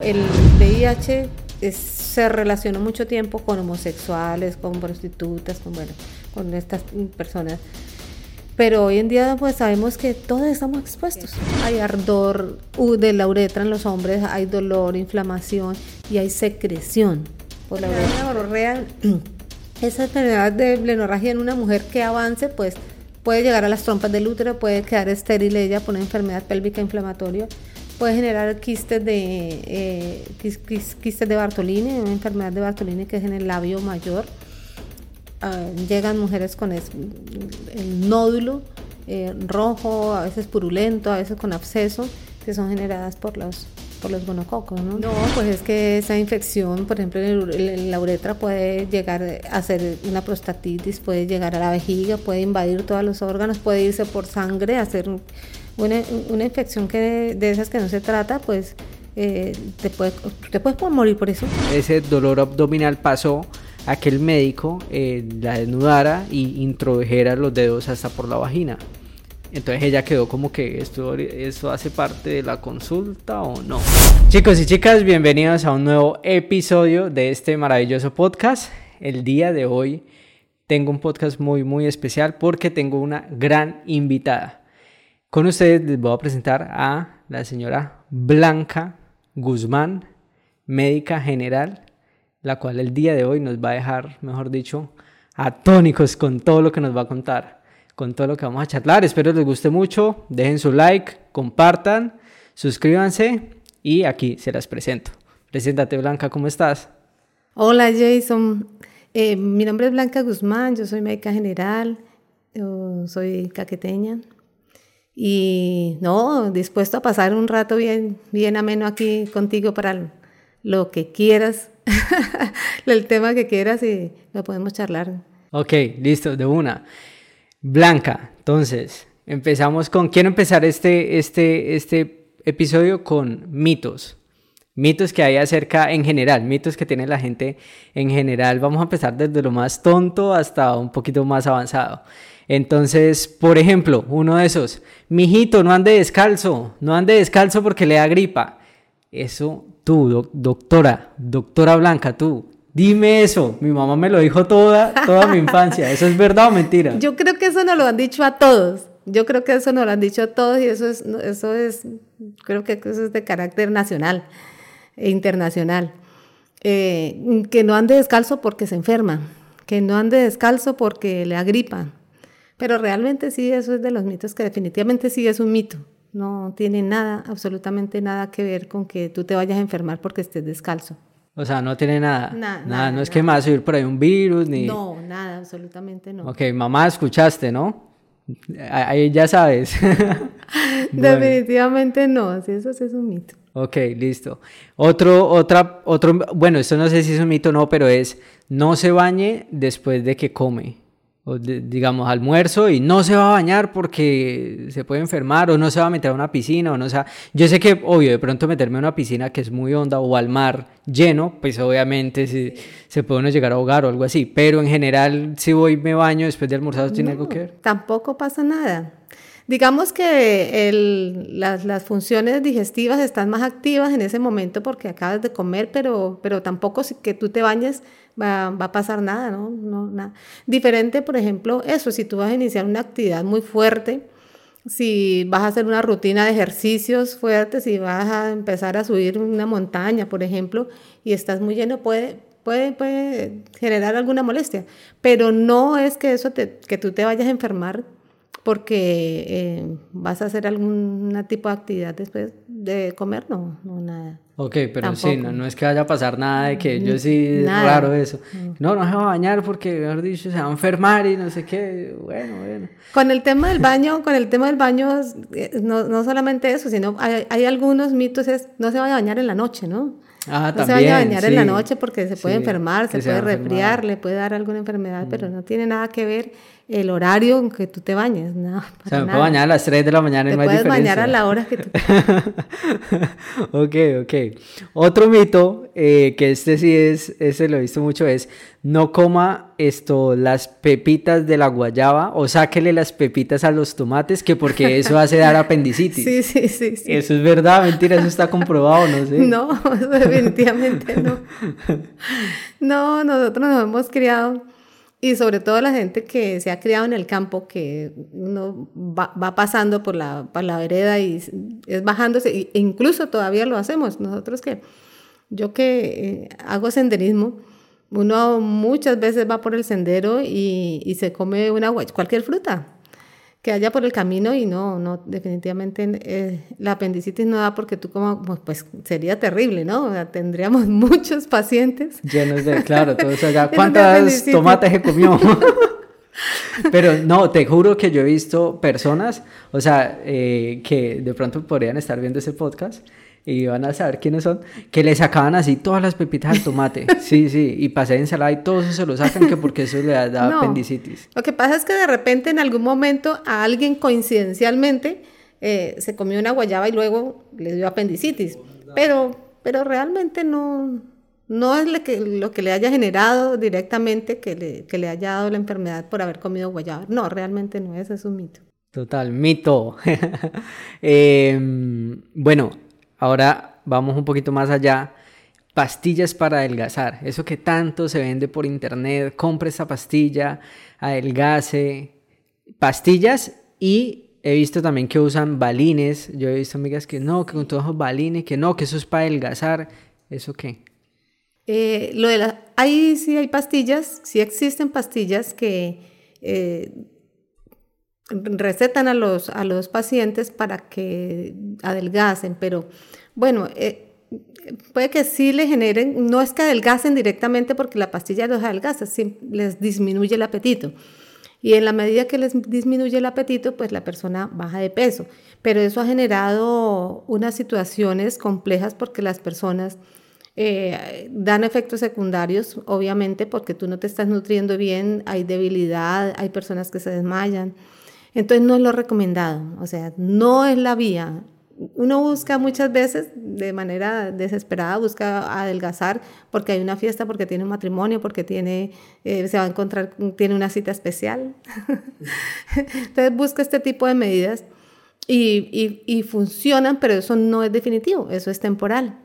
El VIH es, se relacionó mucho tiempo con homosexuales, con prostitutas, con, bueno, con estas personas. Pero hoy en día pues sabemos que todos estamos expuestos. Hay ardor de la uretra en los hombres, hay dolor, inflamación y hay secreción por la uretra. esa enfermedad de blenorragia en una mujer que avance pues puede llegar a las trompas del útero, puede quedar estéril ella por una enfermedad pélvica inflamatoria puede generar quistes de, eh, quistes de Bartolini, una enfermedad de Bartolini que es en el labio mayor. Ah, llegan mujeres con el nódulo eh, rojo, a veces purulento, a veces con absceso, que son generadas por los por los gonococos, ¿no? No, pues es que esa infección, por ejemplo, en, la uretra puede llegar a ser una prostatitis, puede llegar a la vejiga, puede invadir todos los órganos, puede irse por sangre, hacer una, una infección que de esas que no se trata, pues eh, te, puede, te puedes morir por eso. Ese dolor abdominal pasó a que el médico eh, la desnudara y introdujera los dedos hasta por la vagina. Entonces ella quedó como que esto, esto hace parte de la consulta o no. Chicos y chicas, bienvenidos a un nuevo episodio de este maravilloso podcast. El día de hoy tengo un podcast muy muy especial porque tengo una gran invitada. Con ustedes les voy a presentar a la señora Blanca Guzmán, médica general, la cual el día de hoy nos va a dejar, mejor dicho, atónicos con todo lo que nos va a contar, con todo lo que vamos a charlar. Espero les guste mucho, dejen su like, compartan, suscríbanse y aquí se las presento. Preséntate Blanca, ¿cómo estás? Hola Jason, eh, mi nombre es Blanca Guzmán, yo soy médica general, soy caqueteña, y no, dispuesto a pasar un rato bien, bien ameno aquí contigo para lo que quieras, el tema que quieras y lo podemos charlar. Ok, listo, de una. Blanca, entonces, empezamos con, quiero empezar este, este, este episodio con mitos. Mitos que hay acerca en general, mitos que tiene la gente en general. Vamos a empezar desde lo más tonto hasta un poquito más avanzado. Entonces, por ejemplo, uno de esos, mijito, no ande descalzo, no ande descalzo porque le da gripa. Eso tú, doctora, doctora Blanca, tú, dime eso. Mi mamá me lo dijo toda, toda mi infancia. ¿Eso es verdad o mentira? Yo creo que eso nos lo han dicho a todos. Yo creo que eso nos lo han dicho a todos y eso es, eso es, creo que eso es de carácter nacional e internacional. Eh, que no ande descalzo porque se enferma, que no ande descalzo porque le agripa, pero realmente sí, eso es de los mitos que definitivamente sí es un mito. No tiene nada, absolutamente nada que ver con que tú te vayas a enfermar porque estés descalzo. O sea, no tiene nada. Nada, no es que me va a subir por ahí un virus ni. No, nada, absolutamente no. Ok, mamá, escuchaste, ¿no? Ahí ya sabes. Definitivamente no, sí, eso sí es un mito. Ok, listo. Otro, otra, otro, bueno, esto no sé si es un mito o no, pero es no se bañe después de que come o digamos almuerzo y no se va a bañar porque se puede enfermar o no se va a meter a una piscina o no sea yo sé que obvio de pronto meterme a una piscina que es muy honda o al mar lleno pues obviamente se, se puede uno llegar a ahogar o algo así pero en general si voy me baño después de almorzar tiene algo que ver tampoco pasa nada Digamos que el, las, las, funciones digestivas están más activas en ese momento porque acabas de comer, pero, pero tampoco si que tú te bañes va, va, a pasar nada, ¿no? no nada. Diferente, por ejemplo, eso, si tú vas a iniciar una actividad muy fuerte, si vas a hacer una rutina de ejercicios fuertes, si vas a empezar a subir una montaña, por ejemplo, y estás muy lleno, puede, puede, puede generar alguna molestia, pero no es que eso te, que tú te vayas a enfermar porque eh, vas a hacer algún tipo de actividad después de comer, no, no nada. Ok, pero sí, no, no, es que vaya a pasar nada de que yo sí, es raro eso. No, no se va a bañar porque, mejor dicho, se va a enfermar y no sé qué. Bueno, bueno. Con el tema del baño, con el tema del baño, eh, no, no solamente eso, sino hay, hay, algunos mitos, es no se vaya a bañar en la noche, ¿no? Ah, no también, se vaya a bañar en la noche porque se puede enfermar, se, puede resfriar, le puede dar alguna enfermedad, pero mm. no tiene nada que ver el horario en que tú te bañes. No, o sea, me puedo bañar a las 3 de la mañana y no hay puedes bañar a la hora que tú Ok, ok. Otro mito, eh, que este sí es, ese lo he visto mucho, es no coma esto, las pepitas de la guayaba o sáquele las pepitas a los tomates, que porque eso hace dar apendicitis. Sí, sí, sí, sí. Eso es verdad, mentira, eso está comprobado, no sé. No, definitivamente no. No, nosotros nos hemos criado y sobre todo la gente que se ha criado en el campo, que uno va, va pasando por la, por la vereda y es bajándose, e incluso todavía lo hacemos. Nosotros que, yo que eh, hago senderismo, uno muchas veces va por el sendero y, y se come una cualquier fruta que haya por el camino y no, no, definitivamente eh, la apendicitis no da porque tú como, pues, sería terrible, ¿no? O sea, tendríamos muchos pacientes. Llenos de, claro, todo eso allá. ¿Cuántas tomates se comió? Pero no, te juro que yo he visto personas, o sea, eh, que de pronto podrían estar viendo ese podcast y van a saber quiénes son, que le sacaban así todas las pepitas al tomate. Sí, sí, y pasé ensalada y todo eso se lo sacan que porque eso le da, apendicitis. Lo que pasa es que de repente en algún momento a alguien coincidencialmente eh, se comió una guayaba y luego le dio apendicitis. Pero, pero realmente no, no es lo que, lo que le haya generado directamente que le, que le haya dado la enfermedad por haber comido guayaba. No, realmente no, ese es un mito. Total, mito. Em, bueno, Ahora vamos un poquito más allá. Pastillas para adelgazar. Eso que tanto se vende por internet. Compre esa pastilla, adelgace. Pastillas y he visto también que usan balines. Yo he visto amigas que no, que con todos los balines, que no, que eso es para adelgazar. ¿Eso qué? Eh, lo de la, ahí sí hay pastillas, sí existen pastillas que eh, recetan a los, a los pacientes para que adelgacen, pero bueno, eh, puede que sí le generen, no es que adelgacen directamente porque la pastilla los adelgaza, sí, les disminuye el apetito. Y en la medida que les disminuye el apetito, pues la persona baja de peso. Pero eso ha generado unas situaciones complejas porque las personas eh, dan efectos secundarios, obviamente, porque tú no te estás nutriendo bien, hay debilidad, hay personas que se desmayan. Entonces no es lo recomendado, o sea, no es la vía. Uno busca muchas veces de manera desesperada, busca adelgazar porque hay una fiesta, porque tiene un matrimonio, porque tiene, eh, se va a encontrar, tiene una cita especial. Entonces busca este tipo de medidas y, y, y funcionan, pero eso no es definitivo, eso es temporal.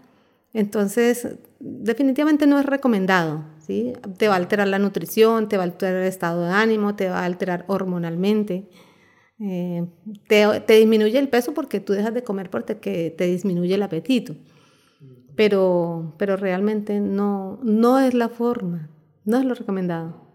Entonces, definitivamente no es recomendado. ¿sí? Te va a alterar la nutrición, te va a alterar el estado de ánimo, te va a alterar hormonalmente. Eh, te, disminuye el peso porque tú dejas de comer porque te disminuye el apetito. Pero, pero realmente no, no es la forma, no es lo recomendado.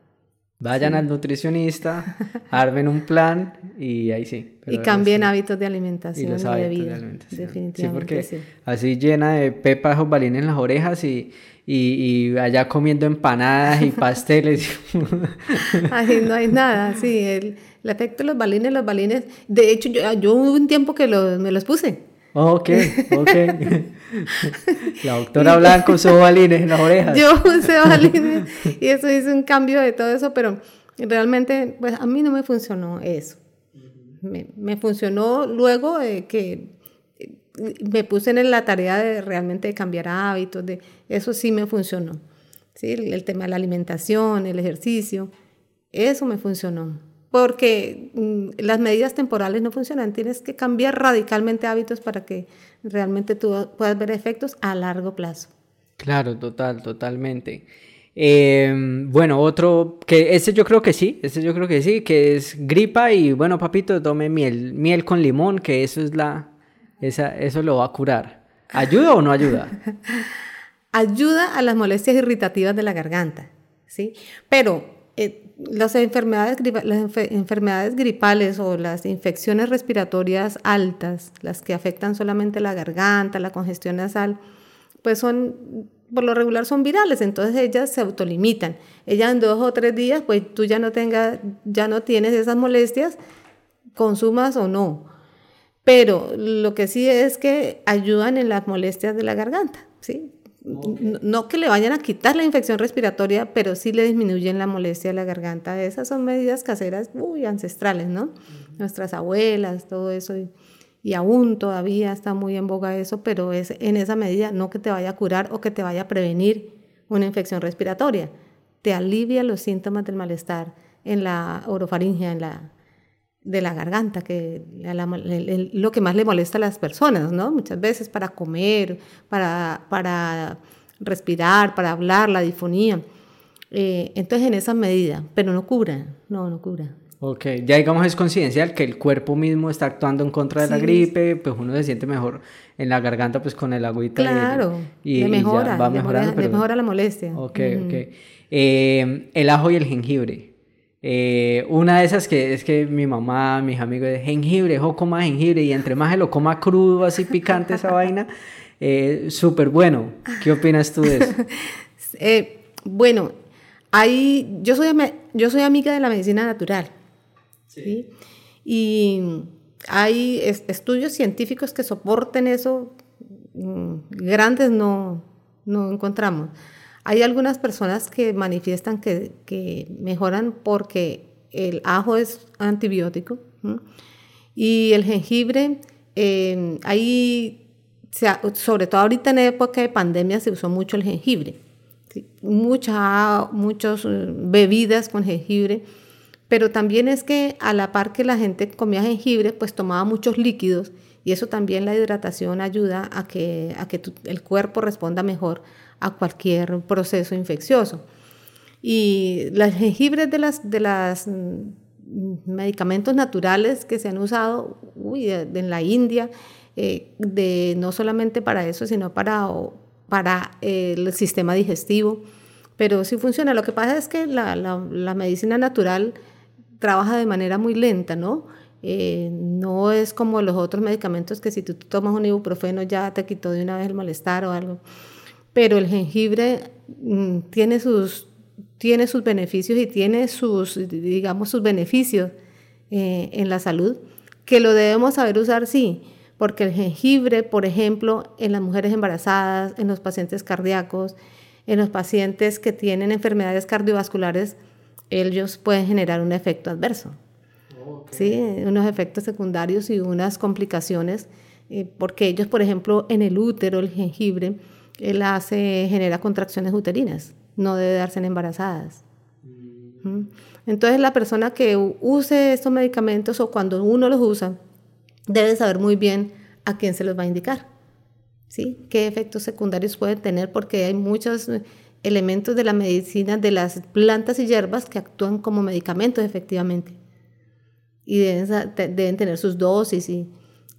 Vayan al nutricionista, armen un plan y ahí sí. y cambien hábitos de alimentación y, de vida. Definitivamente. Sí, porque así llena de pepas o balines en las orejas y, y, allá comiendo empanadas y pasteles. Ahí no hay nada, sí. El, el efecto de los balines, los balines. De hecho, yo, yo hubo un tiempo que los, me los puse. ok, ok. La doctora Blanco usó balines en las orejas. Yo usé balines y eso hizo un cambio de todo eso, pero realmente, pues a mí no me funcionó eso. Me, me funcionó luego de que me puse en la tarea de realmente cambiar hábitos, de eso sí me funcionó. ¿sí? El, tema de la alimentación, el ejercicio, eso me funcionó. Porque mm, las medidas temporales no funcionan, tienes que cambiar radicalmente hábitos para que realmente tú puedas ver efectos a largo plazo. Claro, total, totalmente. Em, bueno, otro, que ese yo creo que sí, ese yo creo que sí, que es gripa y bueno, papito, tome miel, miel con limón, que eso es la, esa, eso lo va a curar. ¿Ayuda o no ayuda? ayuda a las molestias irritativas de la garganta, ¿sí? Pero eh, las, enfermedades, las enfermedades gripales o las infecciones respiratorias altas, las que afectan solamente la garganta, la congestión nasal, pues son, por lo regular son virales, entonces ellas se autolimitan. Ellas en dos o tres días, pues tú ya no, tengas, ya no tienes esas molestias, consumas o no. Pero lo que sí es que ayudan en las molestias de la garganta, ¿sí? No que le vayan a quitar la infección respiratoria, pero sí le disminuyen la molestia de la garganta. Esas son medidas caseras muy ancestrales, ¿no? Nuestras abuelas, todo eso. y aún todavía está muy en boga eso, pero es en esa medida no que te vaya a curar o que te vaya a prevenir una infección respiratoria, te alivia los síntomas del malestar en la orofaringe, en la de la garganta, que lo que más le molesta a las personas, ¿no? Muchas veces para comer, para, para respirar, para hablar, la difonía. Eh, entonces, en esa medida, pero no cura, no, no cura. Ok, ya digamos es coincidencial que el cuerpo mismo está actuando en contra de la gripe, pues uno se siente mejor en la garganta pues con el agüita. Claro, y, le mejora, va mejorando, le mejora la molestia. Ok, ok. Eh, el ajo y el jengibre. Eh, una de esas que es que mi mamá, mis amigos, de jengibre, o coma jengibre, y entre más se lo coma crudo, así picante esa vaina, eh, súper bueno. ¿Qué opinas tú de eso? Eh, bueno, ahí, yo, soy, yo soy amiga de la medicina natural. Sí. Y hay estudios científicos que soporten eso, mm, grandes no, no encontramos. Hay algunas personas que manifiestan que, mejoran porque el ajo es antibiótico y el jengibre, eh, ahí, sobre todo ahorita en época de pandemia se usó mucho el jengibre. Muchas muchas eh, bebidas con jengibre, pero también es que a la par que la gente comía jengibre, pues tomaba muchos líquidos y eso también la hidratación ayuda a que el cuerpo responda mejor a cualquier proceso infeccioso. Y las jengibres de las, de las mm, medicamentos naturales que se han usado en la India, eh, de, no solamente para eso, sino para, para el sistema digestivo, pero sí funciona. Lo que pasa es que la, la, medicina natural trabaja de manera muy lenta, ¿no? Eh, no es como los otros medicamentos que si tú tomas un ibuprofeno ya te quitó de una vez el malestar o algo pero el jengibre mm, tiene, sus, tiene sus beneficios y tiene sus, digamos, sus beneficios eh, en la salud, que lo debemos saber usar, sí, porque el jengibre, por ejemplo, en las mujeres embarazadas, en los pacientes cardíacos, en los pacientes que tienen enfermedades cardiovasculares, ellos pueden generar un efecto adverso. Sí, unos efectos secundarios y unas complicaciones, eh, porque ellos, por ejemplo, en el útero, el jengibre, él hace, genera contracciones uterinas, no debe darse en embarazadas. Mm. Entonces la persona que use estos medicamentos o cuando uno los usa, debe saber muy bien a quién se los va a indicar. ¿Sí? ¿Qué efectos secundarios puede tener? Porque hay muchos elementos de la medicina de las plantas y hierbas que actúan como medicamentos efectivamente. Y deben, deben tener sus dosis y,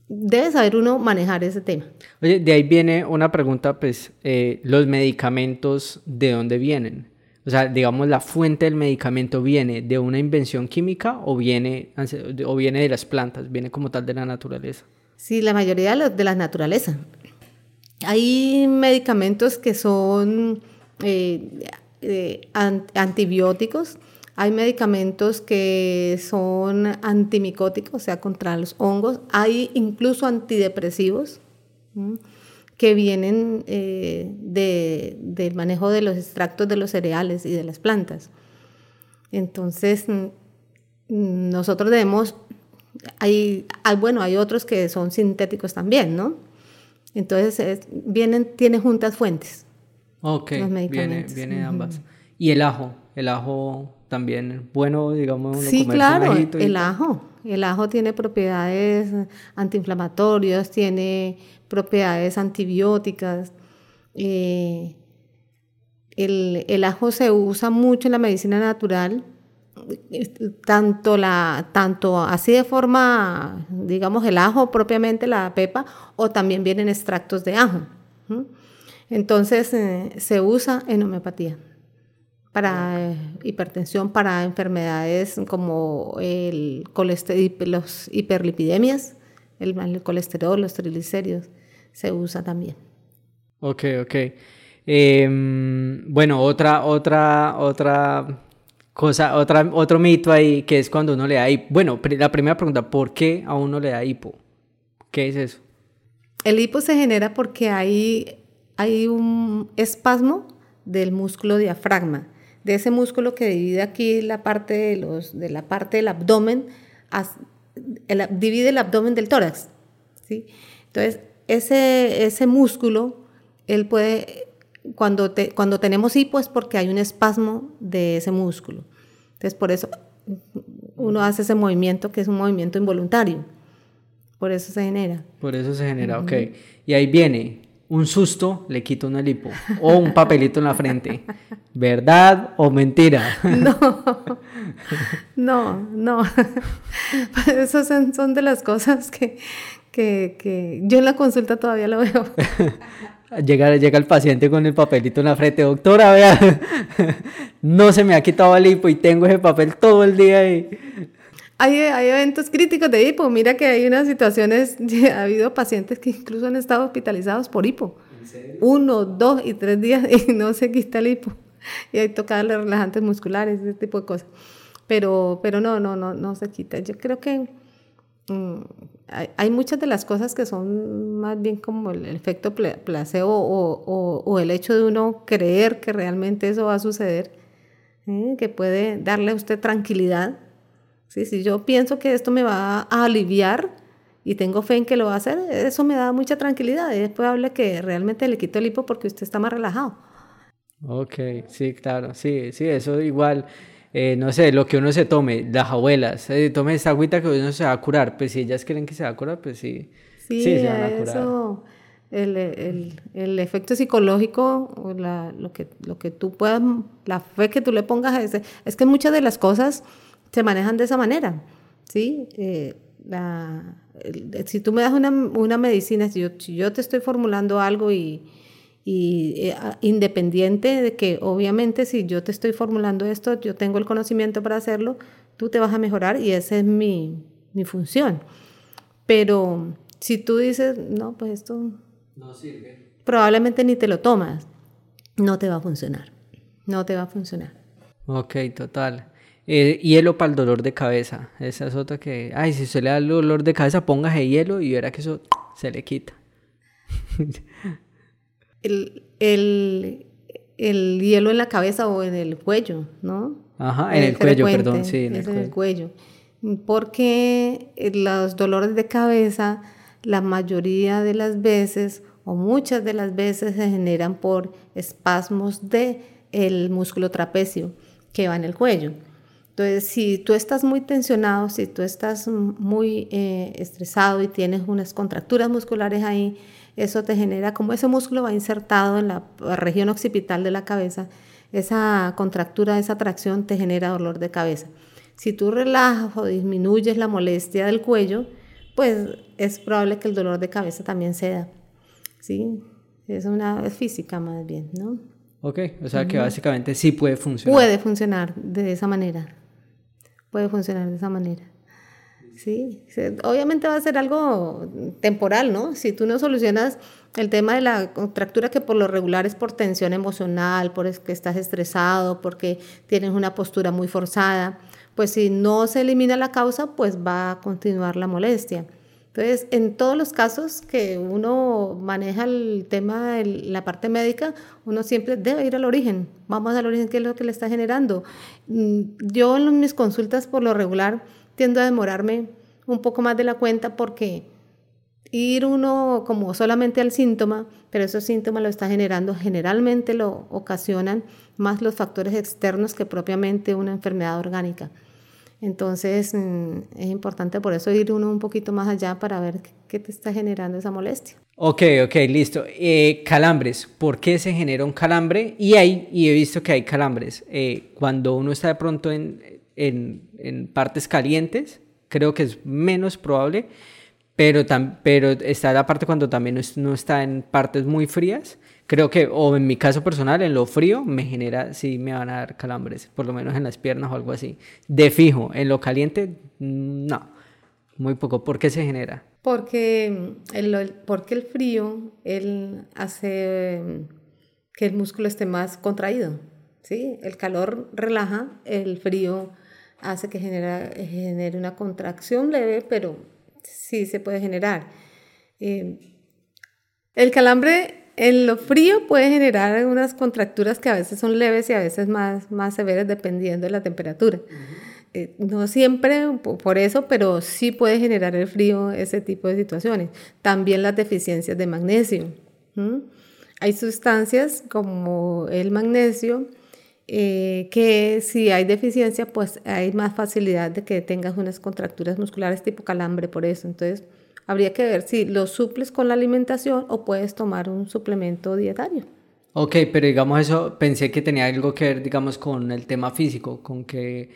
debe saber uno manejar ese tema. Oye, de ahí viene una pregunta, pues, eh, ¿los medicamentos de dónde vienen? O sea, digamos, la fuente del medicamento viene de una invención química o viene, o viene de las plantas, viene como tal de la naturaleza. Sí, la mayoría de, la naturaleza. Hay medicamentos que son eh, eh, antibióticos, hay medicamentos que son antimicóticos, o sea, contra los hongos. Hay incluso antidepresivos que vienen eh, del manejo de los extractos de los cereales y de las plantas. Entonces, nosotros debemos, hay, bueno, hay otros que son sintéticos también, ¿no? Entonces, vienen, tiene juntas fuentes. Ok, los medicamentos. Viene, viene ambas. ¿Y el ajo? El ajo también bueno, digamos. Sí, claro, el ajo. El ajo tiene propiedades antiinflamatorias, tiene propiedades antibióticas. Eh, el, ajo se usa mucho en la medicina natural, tanto, la, tanto así de forma, digamos, el ajo propiamente, la pepa, o también vienen extractos de ajo. Entonces eh, se usa en homeopatía para hipertensión, para enfermedades como el los hiperlipidemias, el, colesterol, los triglicéridos, se usa también. Ok, ok. Em, bueno, otra, otra, otra cosa, otra, otro mito ahí que es cuando uno le da hipo. Bueno, la primera pregunta, ¿por qué a uno le da hipo? ¿Qué es eso? El hipo se genera porque hay, hay un espasmo del músculo diafragma de ese músculo que divide aquí la parte de, los, de la parte del abdomen, divide el abdomen del tórax. ¿sí? Entonces, ese, ese músculo, él puede, cuando, te, cuando tenemos hipo es porque hay un espasmo de ese músculo. Entonces, por eso uno hace ese movimiento que es un movimiento involuntario. Por eso se genera. Por eso se genera, ok. Y ahí viene, un susto le quita una lipo o un papelito en la frente. ¿Verdad o mentira? No, no, no. Esas son, son de las cosas que, que, que, yo en la consulta todavía lo veo. Llega, llega el paciente con el papelito en la frente, doctora, vea, no se me ha quitado el hipo y tengo ese papel todo el día ahí. Hay, hay, eventos críticos de hipo. Mira que hay unas situaciones, ha habido pacientes que incluso han estado hospitalizados por hipo. Uno, dos y tres días y no se quita el hipo. Y hay que darle relajantes musculares, ese tipo de cosas. Pero, pero no, no, no, no se quita. Yo creo que mm, hay, hay, muchas de las cosas que son más bien como el, efecto placebo o, o, o, el hecho de uno creer que realmente eso va a suceder, ¿eh? que puede darle a usted tranquilidad ¿sí? Si yo pienso que esto me va a aliviar y tengo fe en que lo va a hacer, eso me da mucha tranquilidad. Y después hable que realmente le quito el hipo porque usted está más relajado. Ok, sí, claro, sí, sí, eso igual. Eh, no sé, lo que uno se tome, las abuelas, eh, tome esa agüita que uno se va a curar, pues si ellas creen que se va a curar, pues sí, sí, sí se van a curar. Eso, el, el, el, efecto psicológico, la, lo, que, lo que tú puedas, la fe que tú le pongas a ese, es que muchas de las cosas se manejan de esa manera, ¿sí? Eh, la, si tú me das una, una medicina, si yo, si yo, te estoy formulando algo y, y eh, independiente de que obviamente si yo te estoy formulando esto, yo tengo el conocimiento para hacerlo, tú te vas a mejorar y esa es mi, mi función. Pero si tú dices, no, pues esto no sirve, probablemente ni te lo tomas, no te va a funcionar, no te va a funcionar. Ok, total. Eh, hielo para el dolor de cabeza. Esa es otra que, ay, si se le da el dolor de cabeza, póngase hielo y verá que eso se le quita. el, el, el, hielo en la cabeza o en el cuello, ¿no? Ajá, en el, cuello, perdón, sí, en, el, cuello. el cuello. Porque los dolores de cabeza, la mayoría de las veces o muchas de las veces se generan por espasmos de el músculo trapecio que va en el cuello. Entonces, si tú estás muy tensionado, si tú estás muy eh, estresado y tienes unas contracturas musculares ahí, eso te genera, como ese músculo va insertado en la región occipital de la cabeza, esa contractura, esa tracción te genera dolor de cabeza. Si tú relajas o disminuyes la molestia del cuello, pues es probable que el dolor de cabeza también ceda. ¿Sí? Es una es física más bien, ¿no? Ok, o sea que básicamente sí puede funcionar. Puede funcionar de esa manera puede funcionar de esa manera. Sí, obviamente va a ser algo temporal, ¿no? Si tú no solucionas el tema de la contractura que por lo regular es por tensión emocional, por que estás estresado, porque tienes una postura muy forzada, pues si no se elimina la causa, pues va a continuar la molestia. Entonces, en todos los casos que uno maneja el tema de la parte médica, uno siempre debe ir al origen. Vamos al origen, ¿qué es lo que le está generando? Mm, yo en mis consultas, por lo regular, tiendo a demorarme un poco más de la cuenta porque ir uno como solamente al síntoma, pero esos síntomas lo está generando, generalmente lo ocasionan más los factores externos que propiamente una enfermedad orgánica. Entonces mm, es importante por eso ir uno un poquito más allá para ver qué te está generando esa molestia. Ok, ok, listo. Eh, calambres, ¿por qué se genera un calambre? Y, hay, y he visto que hay calambres. Eh, cuando uno está de pronto en, en, en, partes calientes, creo que es menos probable, pero, tam, pero está la parte cuando también no está en partes muy frías creo que, o en mi caso personal, en lo frío me genera, sí me van a dar calambres, por lo menos en las piernas o algo así. De fijo, en lo caliente, no, muy poco. ¿Por qué se genera? Porque el, porque el frío, él hace que el músculo esté más contraído, ¿sí? El calor relaja, el frío hace que genera, genere una contracción leve, pero sí se puede generar. Eh, el calambre en lo frío puede generar unas contracturas que a veces son leves y a veces más, más severas dependiendo de la temperatura. eh, no siempre por eso, pero sí puede generar el frío ese tipo de situaciones. También las deficiencias de magnesio. Hay sustancias como el magnesio eh, que si hay deficiencia, pues hay más facilidad de que tengas unas contracturas musculares tipo calambre por eso. Entonces, habría que ver si lo suples con la alimentación o puedes tomar un suplemento dietario. Ok, pero digamos eso, pensé que tenía algo que ver, digamos, con el tema físico, con que,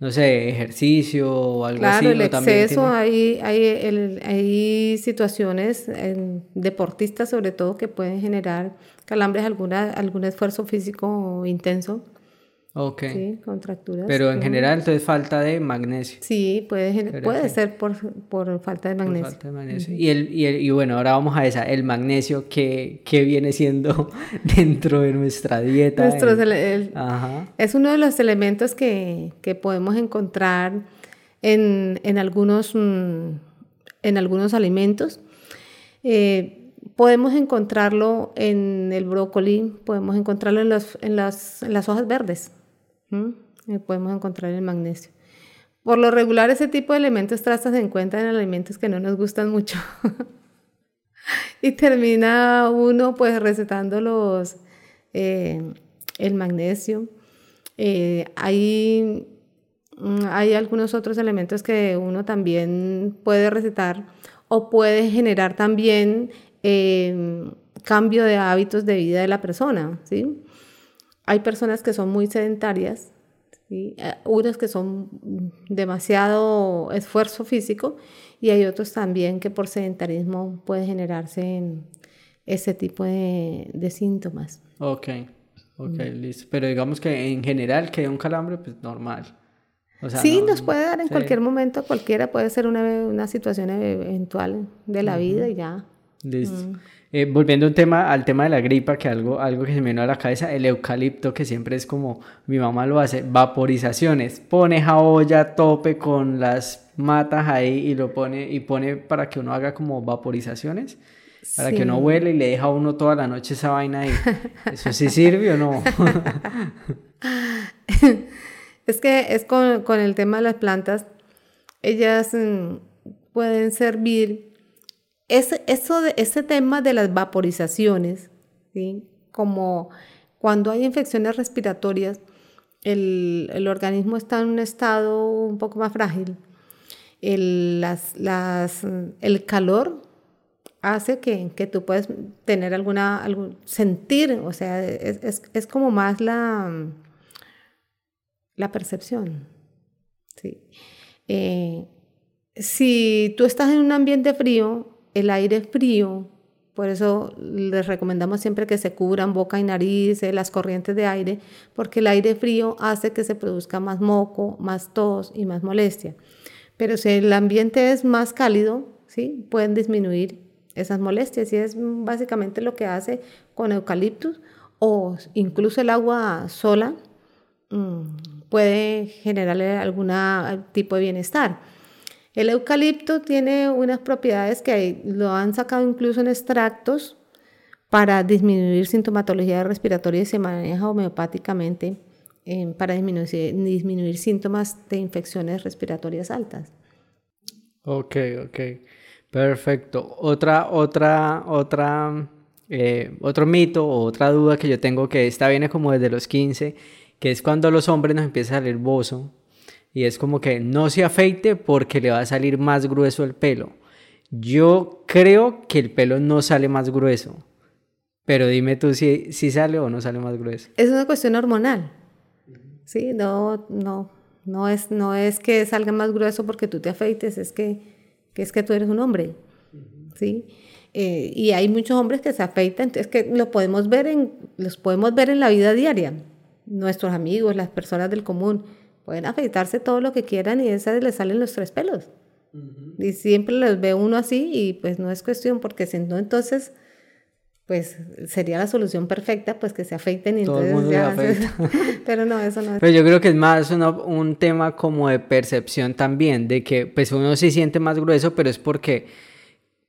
no sé, ejercicio o algo así. Claro, el exceso, hay, hay, hay situaciones en deportistas sobre todo que pueden generar calambres, alguna, algún esfuerzo físico intenso Ok. Sí, contracturas. Pero en general entonces falta de magnesio. Sí, puede, puede ser por, por, falta de magnesio. Por falta de magnesio. y, el, y, el, y, bueno, ahora vamos a esa, el magnesio que, que viene siendo dentro de nuestra dieta. Es uno de los elementos que, que podemos encontrar en, en, algunos, mm, en algunos alimentos. Eh, podemos encontrarlo en el brócoli, podemos encontrarlo en, los, en, las, en las hojas verdes. Podemos encontrar el magnesio. Por lo regular, ese tipo de elementos trazas se encuentran en alimentos que no nos gustan mucho. y termina uno pues recetando los, eh, el magnesio. Eh, hay, mm, hay algunos otros elementos que uno también puede recetar o puede generar también eh, cambio de hábitos de vida de la persona. ¿sí? Hay personas que son muy sedentarias, ¿sí? Eh, unas que son demasiado esfuerzo físico y hay otros también que por sedentarismo puede generarse ese tipo de, síntomas. Ok, ok, listo. Pero digamos que en general que un calambre, pues normal. sí, nos puede dar en cualquier momento, cualquiera puede ser una, una situación eventual de la vida y ya. Listo. Mm. Eh, volviendo un tema, al tema de la gripa, que algo, algo que se me vino a la cabeza, el eucalipto, que siempre es como, mi mamá lo hace, vaporizaciones, pone jabolla a tope con las matas ahí y lo pone, y pone para que uno haga como vaporizaciones, para que uno huele y le deja a uno toda la noche esa vaina ahí. ¿Eso sí sirve o no? es que es con, con el tema de las plantas, ellas mm, pueden servir ese, eso ese tema de las vaporizaciones, ¿sí? como cuando hay infecciones respiratorias, el, el, organismo está en un estado un poco más frágil. El, las, las, el calor hace que, que, tú puedas tener alguna, algún, sentir, o sea, es, es, es como más la, la percepción. ¿sí? Eh, si tú estás en un ambiente frío, el aire frío, por eso les recomendamos siempre que se cubran boca y nariz, eh, las corrientes de aire, porque el aire frío hace que se produzca más moco, más tos y más molestia. Pero si el ambiente es más cálido, ¿sí? pueden disminuir esas molestias y es básicamente lo que hace con eucaliptus o incluso el agua sola mm, puede generarle algún tipo de bienestar. El eucalipto tiene unas propiedades que lo han sacado incluso en extractos para disminuir sintomatología respiratoria y se maneja homeopáticamente eh, para disminuir, disminuir síntomas de infecciones respiratorias altas. Ok, ok. Perfecto. Otra, otra, otra, eh, otro mito o otra duda que yo tengo que esta viene como desde los 15, que es cuando los hombres nos empieza a salir bozo y es como que no se afeite porque le va a salir más grueso el pelo. Yo creo que el pelo no sale más grueso, pero dime tú si, si sale o no sale más grueso. Es una cuestión hormonal. Sí, no, no, no es, no es que salga más grueso porque tú te afeites, es que, que es que tú eres un hombre. ¿sí? Eh, y hay muchos hombres que se afeitan, entonces que lo podemos ver en, los podemos ver en la vida diaria, nuestros amigos, las personas del común Pueden afeitarse todo lo que quieran y esa les salen los tres pelos. Y siempre los ve uno así y pues no es cuestión porque si no entonces pues sería la solución perfecta pues que se afeiten y entonces ya pero no eso no es. Pero yo creo que es más un tema como de percepción también de que pues uno se siente más grueso pero es porque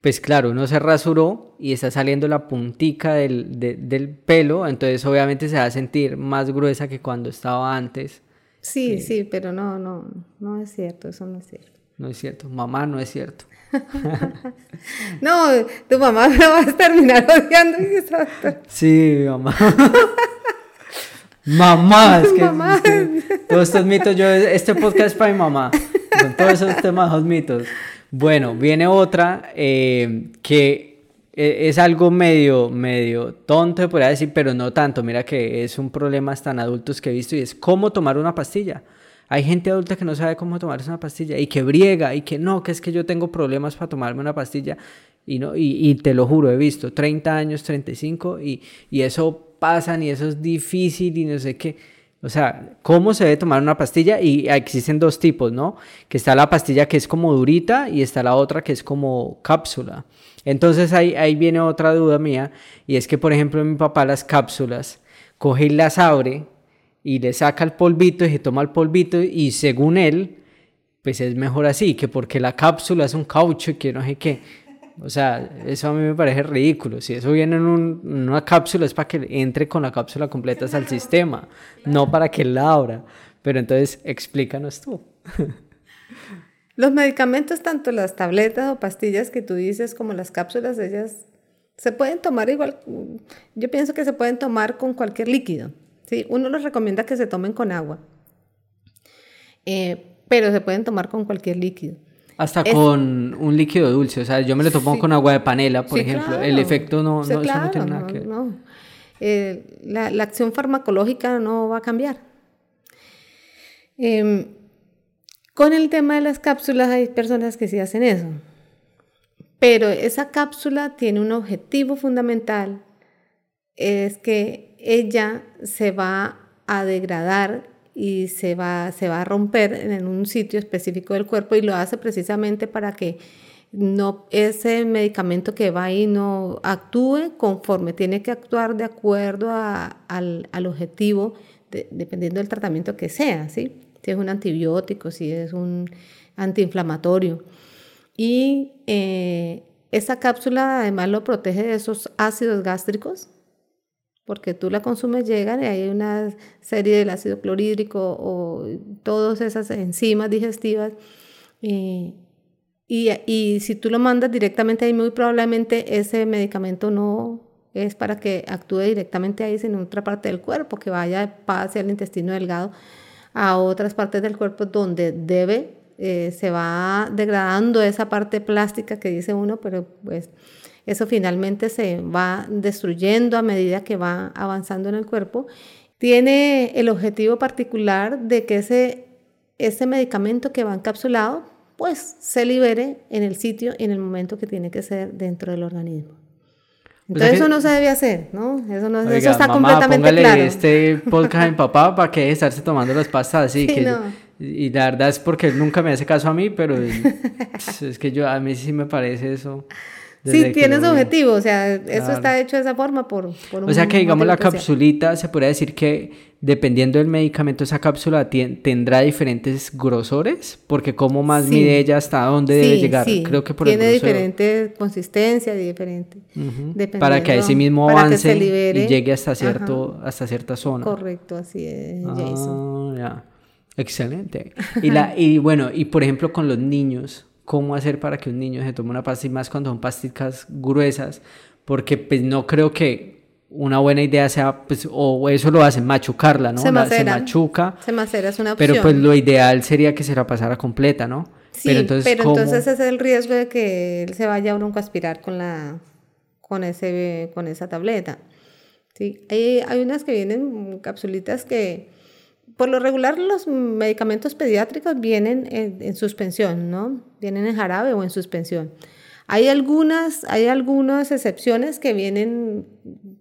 pues claro uno se rasuró y está saliendo la puntica del, del pelo entonces obviamente se va a sentir más gruesa que cuando estaba antes Sí, sí, pero no, no, no es cierto, eso no es cierto. No es cierto, mamá no es cierto. no, tu mamá me vas a terminar odiando. Sí, mamá. mamá, es que, todos estos mitos, yo, este podcast es para mi mamá, con todos esos temas, los mitos. Bueno, viene otra eh, que es algo medio, medio tonto, podría decir, pero no tanto. Mira que es un problema tan adultos que he visto y es cómo tomar una pastilla. Hay gente adulta que no sabe cómo tomarse una pastilla y que briega y que no, que es que yo tengo problemas para tomarme una pastilla y, no, y, te lo juro, he visto 30 años, 35 y, y eso pasa y eso es difícil y no sé qué. O sea, ¿cómo se debe tomar una pastilla? Y existen dos tipos, ¿no? Que está la pastilla que es como durita y está la otra que es como cápsula. Entonces ahí, ahí viene otra duda mía y es que, por ejemplo, mi papá las cápsulas coge y las abre y le saca el polvito y se toma el polvito y según él, pues es mejor así, que porque la cápsula es un caucho y que no sé qué. O sea, eso a mí me parece ridículo. Si eso viene en, una cápsula es para que entre con la cápsula completa al sistema, no para que la abra. Pero entonces explícanos tú. Los medicamentos, tanto las tabletas o pastillas que tú dices como las cápsulas, ellas se pueden tomar igual. Yo pienso que se pueden tomar con cualquier líquido. ¿sí? Uno los recomienda que se tomen con agua, eh, pero se pueden tomar con cualquier líquido. Hasta con un líquido dulce, o sea, yo me lo tomo con agua de panela, por ejemplo, el efecto no, no, tiene nada que ver. Eh, la, la, acción farmacológica no va a cambiar. Em, con el tema de las cápsulas hay personas que sí hacen eso, pero esa cápsula tiene un objetivo fundamental, es que ella se va a degradar y se va, se va a romper en un sitio específico del cuerpo y lo hace precisamente para que no ese medicamento que va ahí no actúe conforme tiene que actuar de acuerdo al, objetivo, dependiendo del tratamiento que sea, ¿sí? Si es un antibiótico, si es un antiinflamatorio. Y eh, esa cápsula además lo protege de esos ácidos gástricos porque tú la consumes, llegan y hay una serie del ácido clorhídrico o todas esas enzimas digestivas. y, y, si tú lo mandas directamente ahí, muy probablemente ese medicamento no es para que actúe directamente ahí, sino en otra parte del cuerpo, que vaya, pase al intestino delgado a otras partes del cuerpo donde debe, eh, se va degradando esa parte plástica que dice uno, pero pues eso finalmente se va destruyendo a medida que va avanzando en el cuerpo. Tiene el objetivo particular de que ese, ese medicamento que va encapsulado pues se libere en el sitio en el momento que tiene que ser dentro del organismo. Entonces eso no se debe hacer, ¿no? Eso, no, eso está completamente claro. este podcast en papá para que estarse tomando las pastas así. que y la verdad es porque él nunca me hace caso a mí, pero es que yo a mí sí me parece eso sí, tienes objetivo, o sea, eso está hecho de esa forma por, por un O sea que digamos la capsulita, se puede decir que dependiendo del medicamento esa cápsula tendrá diferentes grosores, porque como más mide ella hasta dónde debe llegar, creo que por Tiene diferente consistencia, diferente. Para que ese mismo avance y llegue hasta cierto hasta cierta zona. Correcto, así es, Jason. Ah, Excelente. Y la y bueno, y por ejemplo con los niños cómo hacer para que un niño se tome una pastilla más cuando son pastillas gruesas, porque pues no creo que una buena idea sea, pues, o eso lo hacen, machucarla, ¿no? Se, macera, se machuca. Se macera, es una opción. Pero pues lo ideal sería que se la pasara completa, ¿no? Sí, pero entonces, pero entonces ese es el riesgo de que él se vaya a broncoaspirar con la, con ese, con esa tableta. Sí, hay, hay unas que vienen capsulitas que por lo regular los medicamentos pediátricos vienen en, suspensión, ¿no? Vienen en jarabe o en suspensión. Hay algunas, hay algunas excepciones que vienen,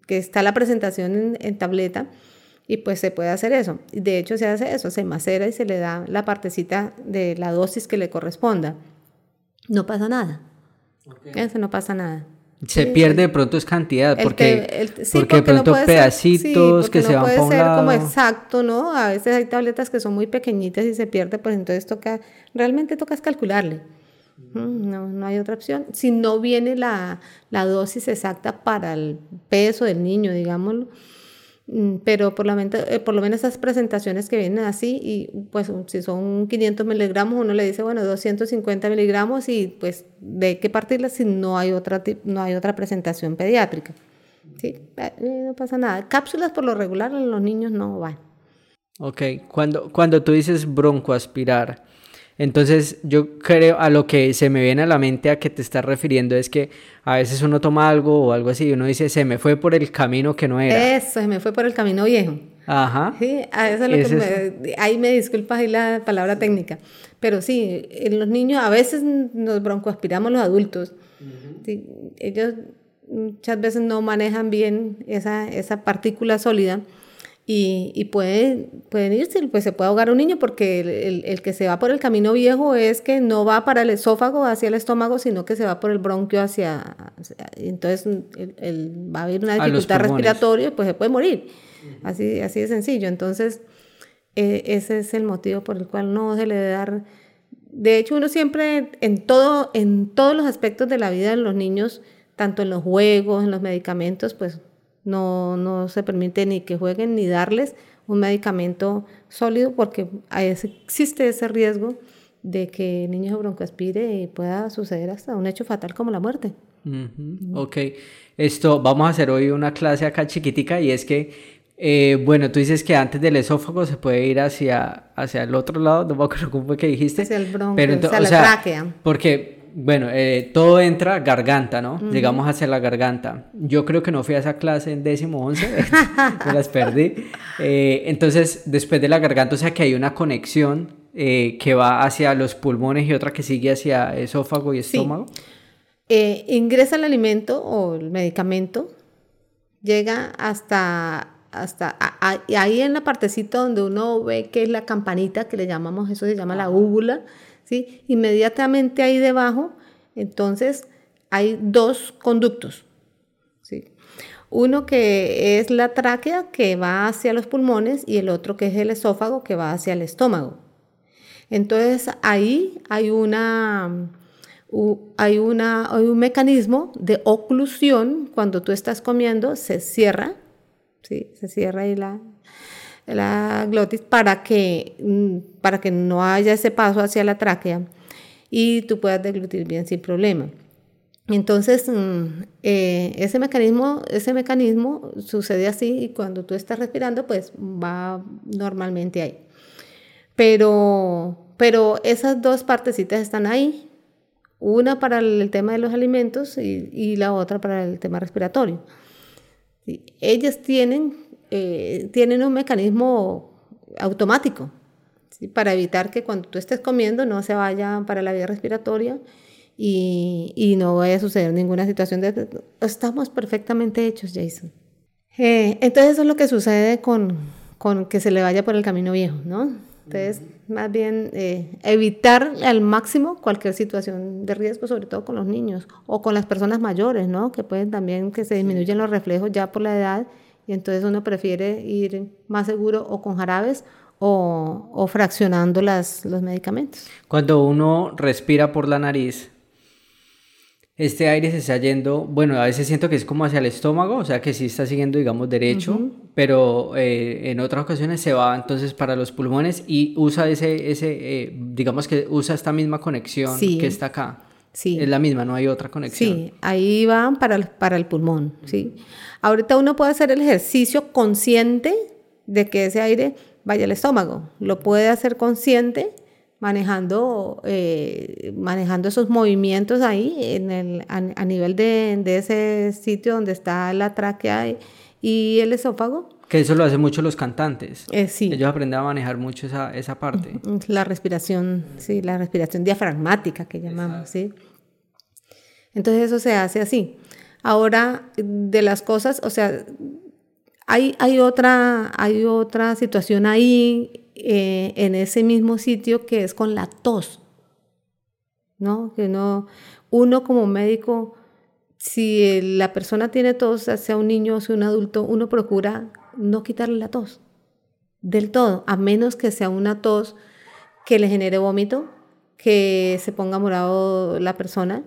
que está la presentación en, tableta y pues se puede hacer eso. De hecho se hace eso, se macera y se le da la partecita de la dosis que le corresponda. No pasa nada. Eso no pasa nada. Se pierde de pronto es cantidad, porque, porque, de pronto pedacitos que se van puede ser como exacto, ¿no? A veces hay tabletas que son muy pequeñitas y se pierde, pues entonces toca, realmente tocas calcularle. Mm, no, no hay otra opción. Si no viene la, la, dosis exacta para el peso del niño, digámoslo, pero por lo, menos, eh, por lo menos esas presentaciones que vienen así, y pues si son 500 miligramos, uno le dice, bueno, 250 miligramos y pues de qué partirlas si no hay otra, no hay otra presentación pediátrica. Sí, eh, no pasa nada. Cápsulas por lo regular en los niños no van. Ok, cuando, cuando tú dices broncoaspirar, entonces yo creo a lo que se me viene a la mente a que te estás refiriendo es que a veces uno toma algo o algo así y uno dice se me fue por el camino que no era. Eso, se me fue por el camino viejo. Ajá. Sí, a eso es lo que me, ahí me disculpas ahí la palabra técnica. Pero sí, en los niños a veces nos broncoaspiramos los adultos. ellos muchas veces no manejan bien esa, esa partícula sólida y, y pueden, pueden irse, pues se puede ahogar un niño porque el, el, que se va por el camino viejo es que no va para el esófago hacia el estómago, sino que se va por el bronquio hacia, entonentonces el, va a haber una dificultad respiratoria y pues se puede morir. Así, así de sencillo. Entonces, e, ese es el motivo por el cual no se le debe dar... De hecho, uno siempre, en, todo, en todos los aspectos de la vida de los niños, tanto en los juegos, en los medicamentos, pues no, no se permite ni que jueguen ni darles un medicamento sólido porque existe ese riesgo de que el niño se broncoaspire y pueda suceder hasta un hecho fatal como la muerte. Ok, esto vamos a hacer hoy una clase acá chiquitica y es que, eh, bueno, tú dices que antes del esófago se puede ir hacia, hacia el otro lado, no me acuerdo cómo fue que dijiste. Hacia el bronco, pero la tráquea. Porque bueno, eh, todo entra garganta, ¿no? Llegamos hacia la garganta. Yo creo que no fui a esa clase en décimo once, me las perdí. Eh, entonces, después de la garganta, o sea que hay una conexión eh, que va hacia los pulmones y otra que sigue hacia esófago y estómago. ingresa el alimento o el medicamento, llega hasta hasta ahí en la partecita donde uno ve que es la campanita que le llamamos, eso se llama la úvula, Inmediatamente ahí debajo, entonces hay dos conductos, ¿sí? Uno que es la tráquea que va hacia los pulmones y el otro que es el esófago que va hacia el estómago. Entonces ahí hay una hay, una, hay un mecanismo de oclusión cuando tú estás comiendo, se cierra, ¿sí? se cierra ahí la, la glotis para que, mm, para que no haya ese paso hacia la tráquea y tú puedas deglutir bien sin problema. Entonces, mm, eh, ese, mecanismo, ese mecanismo sucede así y cuando tú estás respirando, pues va normalmente ahí. Pero, pero esas dos partecitas están ahí, una para el tema de los alimentos y, y la otra para el tema respiratorio. Ellas tienen eh, tienen un mecanismo automático para evitar que cuando tú estés comiendo no se vaya para la vía respiratoria y, y no vaya a suceder ninguna situación de... Estamos perfectamente hechos, Jason. Eh, entonces eso es lo que sucede con, con que se le vaya por el camino viejo, ¿no? Entonces, más bien eh, evitar al máximo cualquier situación de riesgo, sobre todo con los niños o con las personas mayores, ¿no? Que pueden también que se disminuyen los reflejos ya por la edad y entonces uno prefiere ir más seguro o con jarabes o, o fraccionando las, los medicamentos. Cuando uno respira por la nariz, este aire se está yendo, bueno, a veces siento que es como hacia el estómago, o sea que sí está siguiendo, digamos, derecho, pero eh, en otras ocasiones se va entonces para los pulmones y usa ese, ese eh, digamos que usa esta misma conexión que está acá. Sí. Es la misma, no hay otra conexión. Sí, ahí van para el, para el pulmón, ¿sí? Ahorita uno puede hacer el ejercicio consciente de que ese aire vaya al estómago. Lo puede hacer consciente manejando, eh, manejando esos movimientos ahí en el, a, nivel de, de, ese sitio donde está la tráquea y, el esófago. Que eso lo hacen mucho los cantantes. Eh, sí. Ellos aprenden a manejar mucho esa, esa parte. La respiración, sí, la respiración diafragmática que llamamos, sí. Entonces eso se hace así. Ahora, de las cosas, o sea, hay, hay, otra, hay otra situación ahí eh, en ese mismo sitio que es con la tos, ¿no? Que no, uno como médico, si la persona tiene tos, sea un niño o sea un adulto, uno procura no quitarle la tos del todo, a menos que sea una tos que le genere vómito, que se ponga morado la persona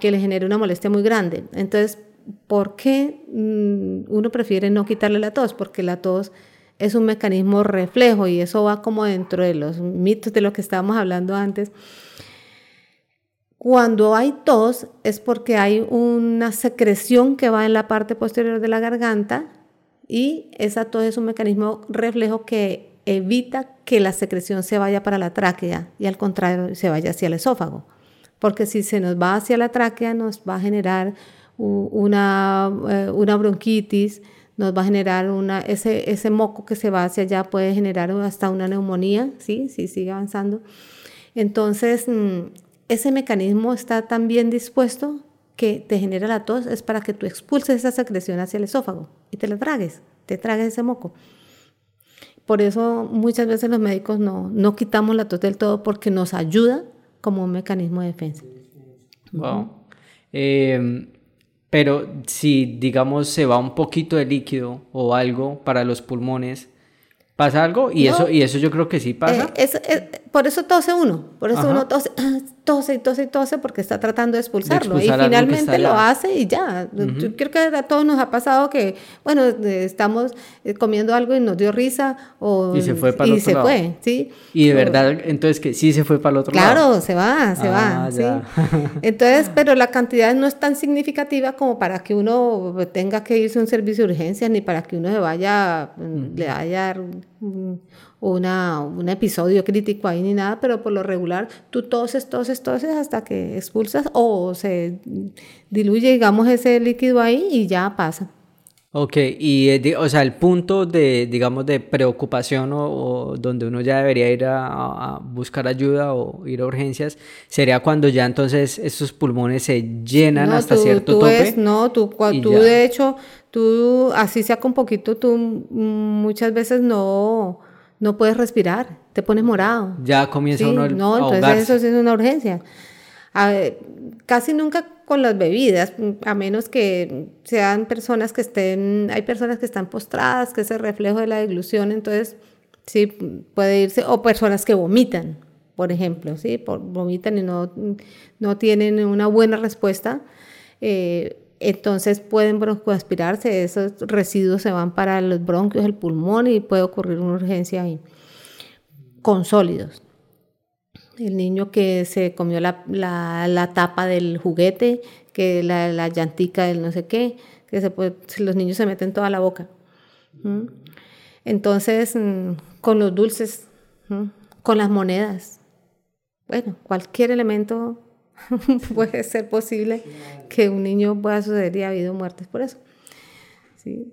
que le genere una molestia muy grande. Entonces, ¿por qué mm, uno prefiere no quitarle la tos? Porque la tos es un mecanismo reflejo y eso va como dentro de los mitos de lo que estábamos hablando antes. Cuando hay tos es porque hay una secreción que va en la parte posterior de la garganta y esa tos es un mecanismo reflejo que evita que la secreción se vaya para la tráquea y al contrario se vaya hacia el esófago. Porque si se nos va hacia la tráquea nos va a generar una, eh, una bronquitis, nos va a generar una, ese, ese moco que se va hacia allá puede generar hasta una neumonía, ¿sí? Si sigue avanzando. Entonces, mm, ese mecanismo está tan bien dispuesto que te genera la tos, es para que tú expulses esa secreción hacia el esófago y te la tragues, te tragues ese moco. Por eso muchas veces los médicos no, no quitamos la tos del todo porque nos ayuda como un mecanismo de defensa. Wow. Eh, pero si, digamos, se va un poquito de líquido o algo para los pulmones, ¿pasa algo? Y, eso, y eso yo creo que sí pasa. Eh, por eso tose uno, por eso uno tose, tose y tose y tose porque está tratando de expulsarlo y finalmente lo hace y ya. Yo creo que a todos nos ha pasado que, bueno, estamos eh, comiendo algo y nos dio risa o, y se fue para el otro se fue, ¿sí? Y de verdad, entonces que sí se fue para el otro lado. Claro, se va, se va, ah, ¿sí? Entonces, pero la cantidad no es tan significativa como para que uno tenga que irse a un servicio de urgencias ni para que uno se vaya, le vaya una, un episodio crítico ahí ni nada, pero por lo regular tú toses, toses, toses hasta que expulsas o se diluye, digamos, ese líquido ahí y ya pasa. Ok, y eh, o sea, el punto de, digamos, de preocupación o, donde uno ya debería ir a, buscar ayuda o ir a urgencias, sería cuando ya entonces estos pulmones se llenan hasta cierto tope. no, tú, tú de hecho, tú, así sea con poquito, tú muchas veces no, no puedes respirar, te pones morado. Ya comienza uno No, entonces eso es una urgencia. casi nunca con las bebidas, a menos que sean personas que estén, hay personas que están postradas, que es el reflejo de la deglución, entonces sí puede irse, o personas que vomitan, por ejemplo, sí, por, vomitan y no, no tienen una buena respuesta. Eh, entonces pueden broncoaspirarse, esos residuos se van para los bronquios, el pulmón y puede ocurrir una urgencia ahí. Con sólidos. El niño que se comió la, la, tapa del juguete, que la, la, llantica del no sé qué, que se puede, los niños se meten toda la boca. Entonces, mm, con los dulces, con las monedas, bueno, cualquier elemento puede ser posible que un niño pueda suceder y ha habido muertes por eso. ¿sí?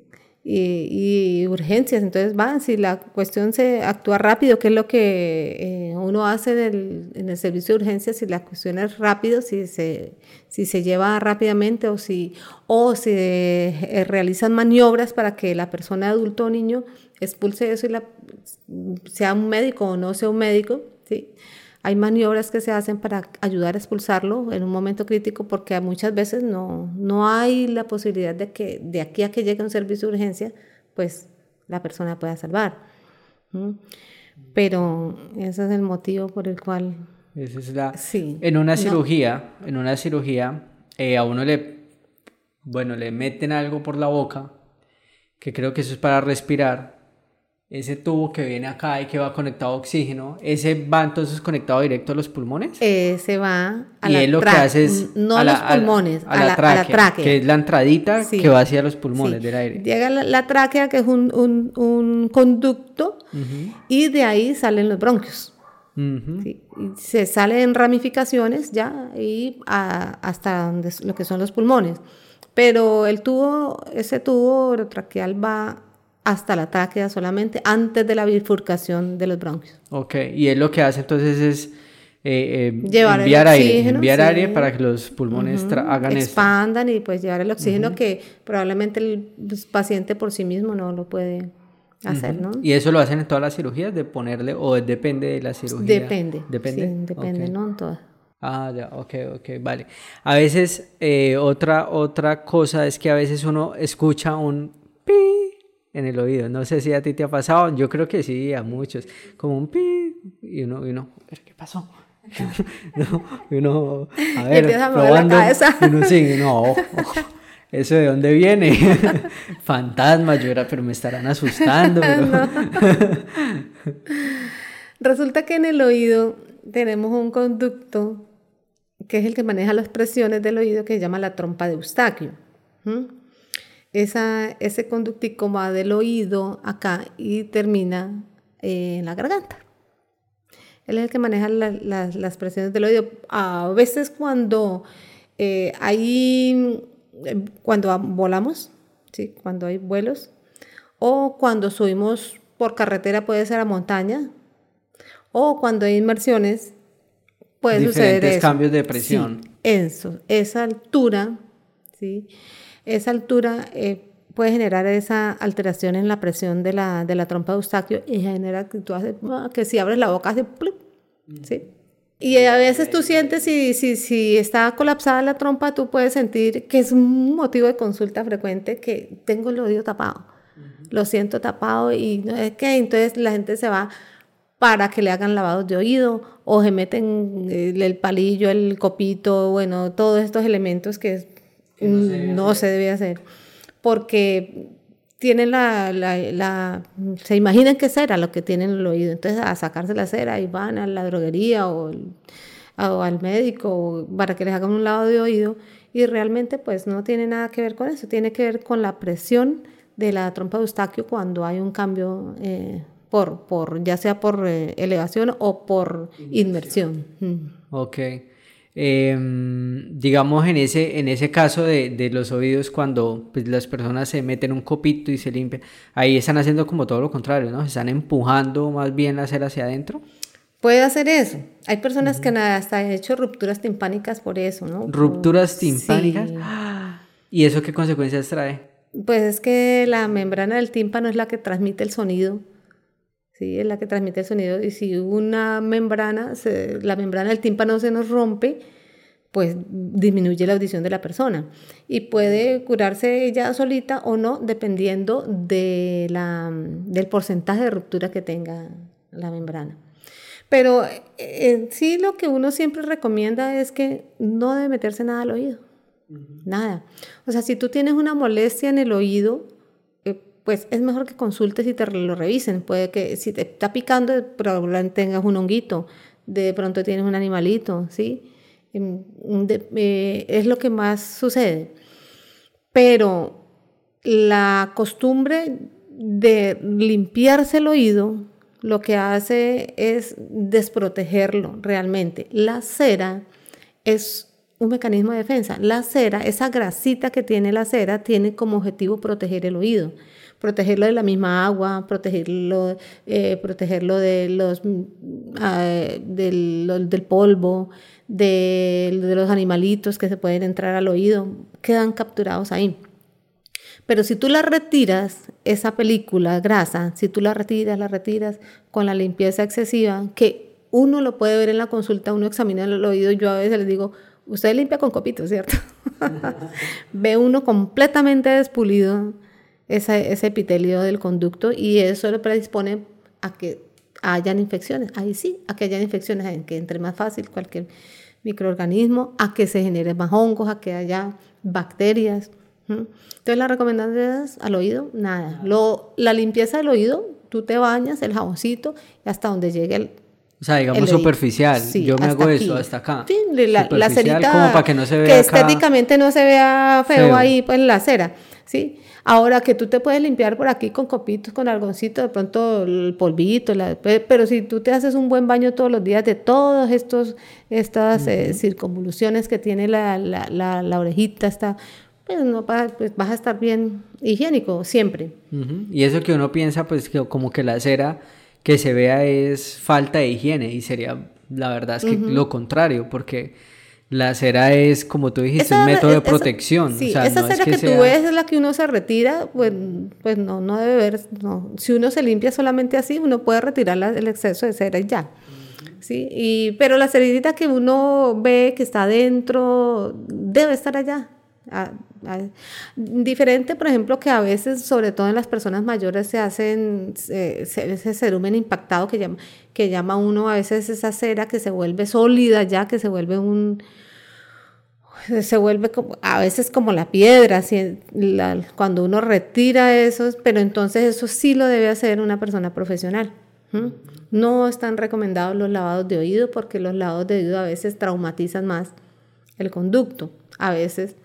Y, urgencias, entonces va, si la cuestión se actúa rápido, que es lo que eh, uno hace en el, servicio de urgencias, si la cuestión es rápido, si se, si se lleva rápidamente o si, o si eh, realizan maniobras para que la persona adulto o niño expulse eso y sea un médico o no sea un médico, ¿sí? Hay maniobras que se hacen para ayudar a expulsarlo en un momento crítico porque muchas veces no, no hay la posibilidad de que de aquí a que llegue un servicio de urgencia, pues la persona pueda salvar. Pero ese es el motivo por el cual... es la... Sí. En una cirugía, en una cirugía, eh, a uno le, bueno, le meten algo por la boca, que creo que eso es para respirar, ese tubo que viene acá y que va conectado a oxígeno, ¿ese va entonces conectado directo a los pulmones? Ese va a y la lo que hace es no a, los pulmones, a, la, tráquea, que es la entradita que va hacia los pulmones del aire. Llega la, tráquea, que es un, un, un conducto, y de ahí salen los bronquios. se sale en ramificaciones ya y hasta lo que son los pulmones. Pero el tubo, ese tubo orotraqueal va hasta la tráquea solamente antes de la bifurcación de los bronquios. Ok, y él lo que hace entonces es eh, eh, enviar aire, enviar aire para que los pulmones hagan eso. Expandan y pues llevar el oxígeno que probablemente el pues, paciente por sí mismo no lo puede hacer, ¿no? ¿Y eso lo hacen en todas las cirugías de ponerle o depende de la cirugía? Depende. Depende. Sí, depende, no en todas. Ah, ya, ok, ok, vale. A veces, eh, otra, otra cosa es que a veces uno escucha un en el oído. No sé si a ti te ha pasado, yo creo que sí, a muchos. Como un pi y uno, y uno, ¿qué pasó? no, y uno, a ver, probando, y uno sí, no, ¿Eso de dónde viene? Fantasma, yo era, pero me estarán asustando. Resulta que en el oído tenemos un conducto que es el que maneja las presiones del oído que se llama la trompa de Eustaquio. Esa, ese conductico va del oído acá y termina en la garganta. Él es el que maneja las presiones del oído. A veces cuando eh, hay, cuando volamos, ¿sí? cuando hay vuelos, o cuando subimos por carretera puede ser a montaña, o cuando hay inmersiones puede suceder eso. cambios de presión. eso, esa altura, ¿sí? Esa altura eh, puede generar esa alteración en la presión de la, de la trompa de Eustaquio y genera que tú haces, ah, que si abres la boca hace, ¿sí? Y a veces tú sientes si, si, si está colapsada la trompa, tú puedes sentir que es un motivo de consulta frecuente que tengo el oído tapado, lo siento tapado y no es que entonces la gente se va para que le hagan lavados de oído o se meten el, palillo, el copito, bueno, todos estos elementos que no, se, debe hacer. Porque tienen la, la, se imaginan que cera lo que tienen en el oído. Entonces a sacarse la cera y van a la droguería o, o al médico para que les hagan un lavado de oído y realmente pues no tiene nada que ver con eso, tiene que ver con la presión de la trompa de Eustaquio cuando hay un cambio eh, por, por, ya sea por eh, elevación o por inmersión. Ok. Em, digamos en ese, en ese caso de, de los oídos, cuando pues, las personas se meten un copito y se limpian, ahí están haciendo como todo lo contrario, ¿no? Se están empujando más bien la cera hacia adentro. Puede hacer eso. Hay personas que hasta han hecho rupturas timpánicas por eso, ¿no? ¿Rupturas timpánicas? ¿Y eso qué consecuencias trae? Pues es que la membrana del tímpano es la que transmite el sonido ¿sí? es la que transmite el sonido. Y si una membrana, la membrana del tímpano se nos rompe, pues disminuye la audición de la persona. Y puede curarse ella solita o no, dependiendo de la, del porcentaje de ruptura que tenga la membrana. Pero en sí lo que uno siempre recomienda es que no debe meterse nada al oído. Nada. O sea, si tú tienes una molestia en el oído, pues es mejor que consultes y te lo revisen. Puede que si te está picando, probablemente tengas un honguito, de pronto tienes un animalito, ¿sí? Em, eh, es lo que más sucede. Pero la costumbre de limpiarse el oído lo que hace es desprotegerlo realmente. La cera es un mecanismo de defensa. La cera, esa grasita que tiene la cera, tiene como objetivo proteger el oído protegerlo de la misma agua, protegerlo, eh, protegerlo de los, ah, del, polvo, de, los animalitos que se pueden entrar al oído, quedan capturados ahí. Pero si tú la retiras, esa película grasa, si tú la retiras, la retiras con la limpieza excesiva, que uno lo puede ver en la consulta, uno examina el oído, yo a veces les digo, usted limpia con copito, ¿cierto? Ve uno completamente despulido, ese epitelio del conducto y eso le predispone a que hayan infecciones. Ahí sí, a que hayan infecciones, a que entre más fácil cualquier microorganismo, a que se generen más hongos, a que haya bacterias. Entonces la recomendación es al oído, nada. Lo, la limpieza del oído, tú te bañas, el jaboncito, y hasta donde llegue el... O sea, digamos superficial. Yo me hago eso hasta acá. Sí, la, la cerita como para que no se vea Que estéticamente no se vea feo, ahí pues la cera, ¿sí? Ahora que tú te puedes limpiar por aquí con copitos, con algoncito, de pronto el polvito, pero si tú te haces un buen baño todos los días de todas estas eh, circunvoluciones que tiene la, la, la, orejita, está, pues, no, pues vas a estar bien higiénico siempre. Y eso que uno piensa, pues que como que la cera que se vea es falta de higiene y sería, la verdad es que lo contrario, porque la cera es, como tú dijiste, un método de protección. Sí, esa cera que, tú ves es la que uno se retira, pues, pues no, no debe ver. No. Si uno se limpia solamente así, uno puede retirar el exceso de cera y ya. ¿sí? Y, pero la ceridita que uno ve que está adentro debe estar allá. Diferente, por ejemplo, que a veces, sobre todo en las personas mayores, se hacen ese cerumen impactado que llama, que llama uno a veces esa cera que se vuelve sólida ya, que se vuelve un se vuelve como, a veces como la piedra, así, la- cuando uno retira eso, pero entonces eso sí lo debe hacer una persona profesional. ¿m? No están recomendados los lavados de oído porque los lavados de oído a veces traumatizan más el conducto, a veces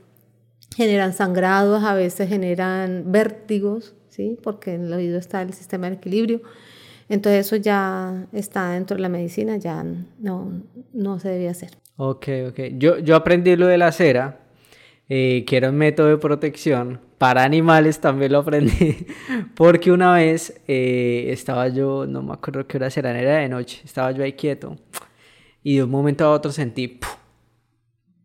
generan sangrados, a veces generan vértigos, ¿sí? porque en el oído está el sistema de equilibrio. Entonces eso ya está dentro de la medicina, ya no, no se debe hacer. Ok, ok. Yo, yo aprendí lo de la cera, eh, que era un método de protección. Para animales también lo aprendí, porque una vez eh, estaba yo, no me acuerdo qué hora será, era de noche, estaba yo ahí quieto y de un momento a otro sentí.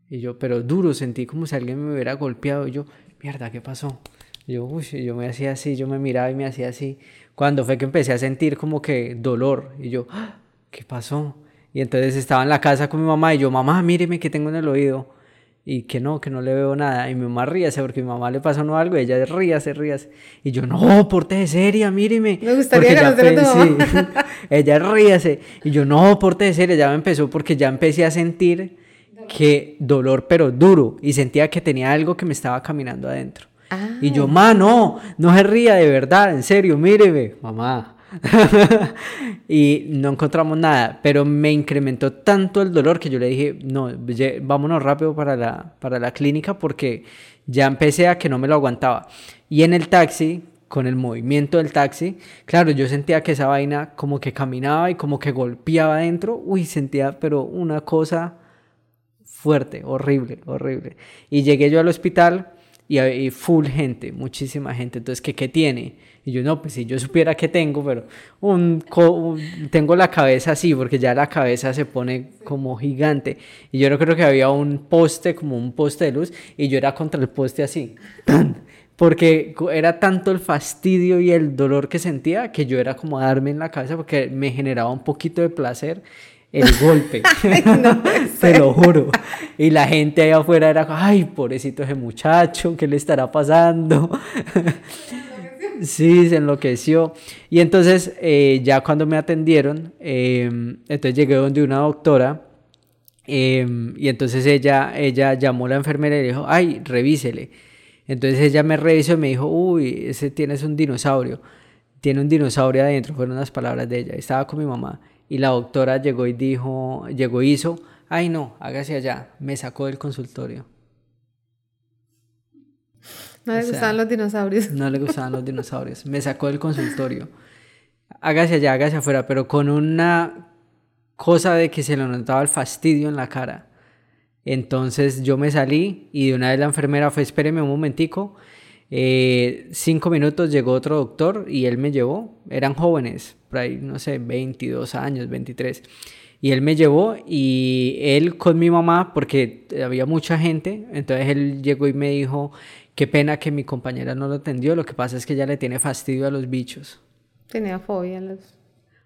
Y yo, pero duro, sentí como si alguien me hubiera golpeado y yo, mierda, ¿qué pasó? Y yo, uy, yo me hacía así, yo me miraba y me hacía así. Cuando fue que empecé a sentir como que dolor y yo, ¡ah! ¿qué pasó? Y entonces estaba en la casa con mi mamá y yo, mamá, míreme que tengo en el oído. Y que no, que no le veo nada. Y mi mamá ríase porque mi mamá le pasó no algo y ella ríase, ríase. Y yo, no, porte seria, míreme. Me gustaría conocer a tu sí. ella ríase. Y yo, no, porte seria, ya me empezó porque ya empecé a sentir que dolor, pero duro. Y sentía que tenía algo que me estaba caminando adentro. Ah. Y yo, ma, no, no se ría de verdad, en serio, míreme, mamá. y no encontramos nada, pero me incrementó tanto el dolor que yo le dije, no, vámonos rápido para la, para la clínica porque ya empecé a que no me lo aguantaba. Y en el taxi, con el movimiento del taxi, claro, yo sentía que esa vaina como que caminaba y como que golpeaba adentro, uy, sentía pero una cosa fuerte, horrible, horrible. Y llegué yo al hospital y, y full gente, muchísima gente. Entonces, ¿qué, qué tiene? Y yo, no, pues si yo supiera qué tengo, pero un, un- tengo la cabeza así, porque ya la cabeza se pone como gigante. Y yo no creo que había un poste, como un poste de luz, y yo era contra el poste así. Porque era tanto el fastidio y el dolor que sentía que yo era como darme en la cabeza porque me generaba un poquito de placer el golpe. Te lo juro. Y la gente ahí afuera era, ay, pobrecito ese muchacho, ¿qué le estará pasando? Sí, se enloqueció. Y entonces, eh, ya cuando me atendieron, eh, entonces llegué donde una doctora. eh, y entonces ella, ella llamó a la enfermera y le dijo, ay, revísele. Entonces ella me revisó y me dijo, uy, ese tienes un dinosaurio. Tiene un dinosaurio adentro, fueron las palabras de ella. Estaba con mi mamá. Y la doctora llegó y dijo, llegó y hizo, ay no, hágase allá. Me sacó del consultorio. No le O sea, gustaban los dinosaurios. No le gustaban los dinosaurios. Me sacó del consultorio. Hágase allá, hágase afuera, pero con una cosa de que se le notaba el fastidio en la cara. Entonces yo me salí y de una vez la enfermera fue, espéreme un momentico. Eh, cinco minutos llegó otro doctor y él me llevó. Eran jóvenes, por ahí, no sé, 22 años, 23. Y él me llevó y él con mi mamá, porque había mucha gente, entonces él llegó y me dijo, qué pena que mi compañera no lo atendió, lo que pasa es que ella le tiene fastidio a los bichos. Tenía fobia a los...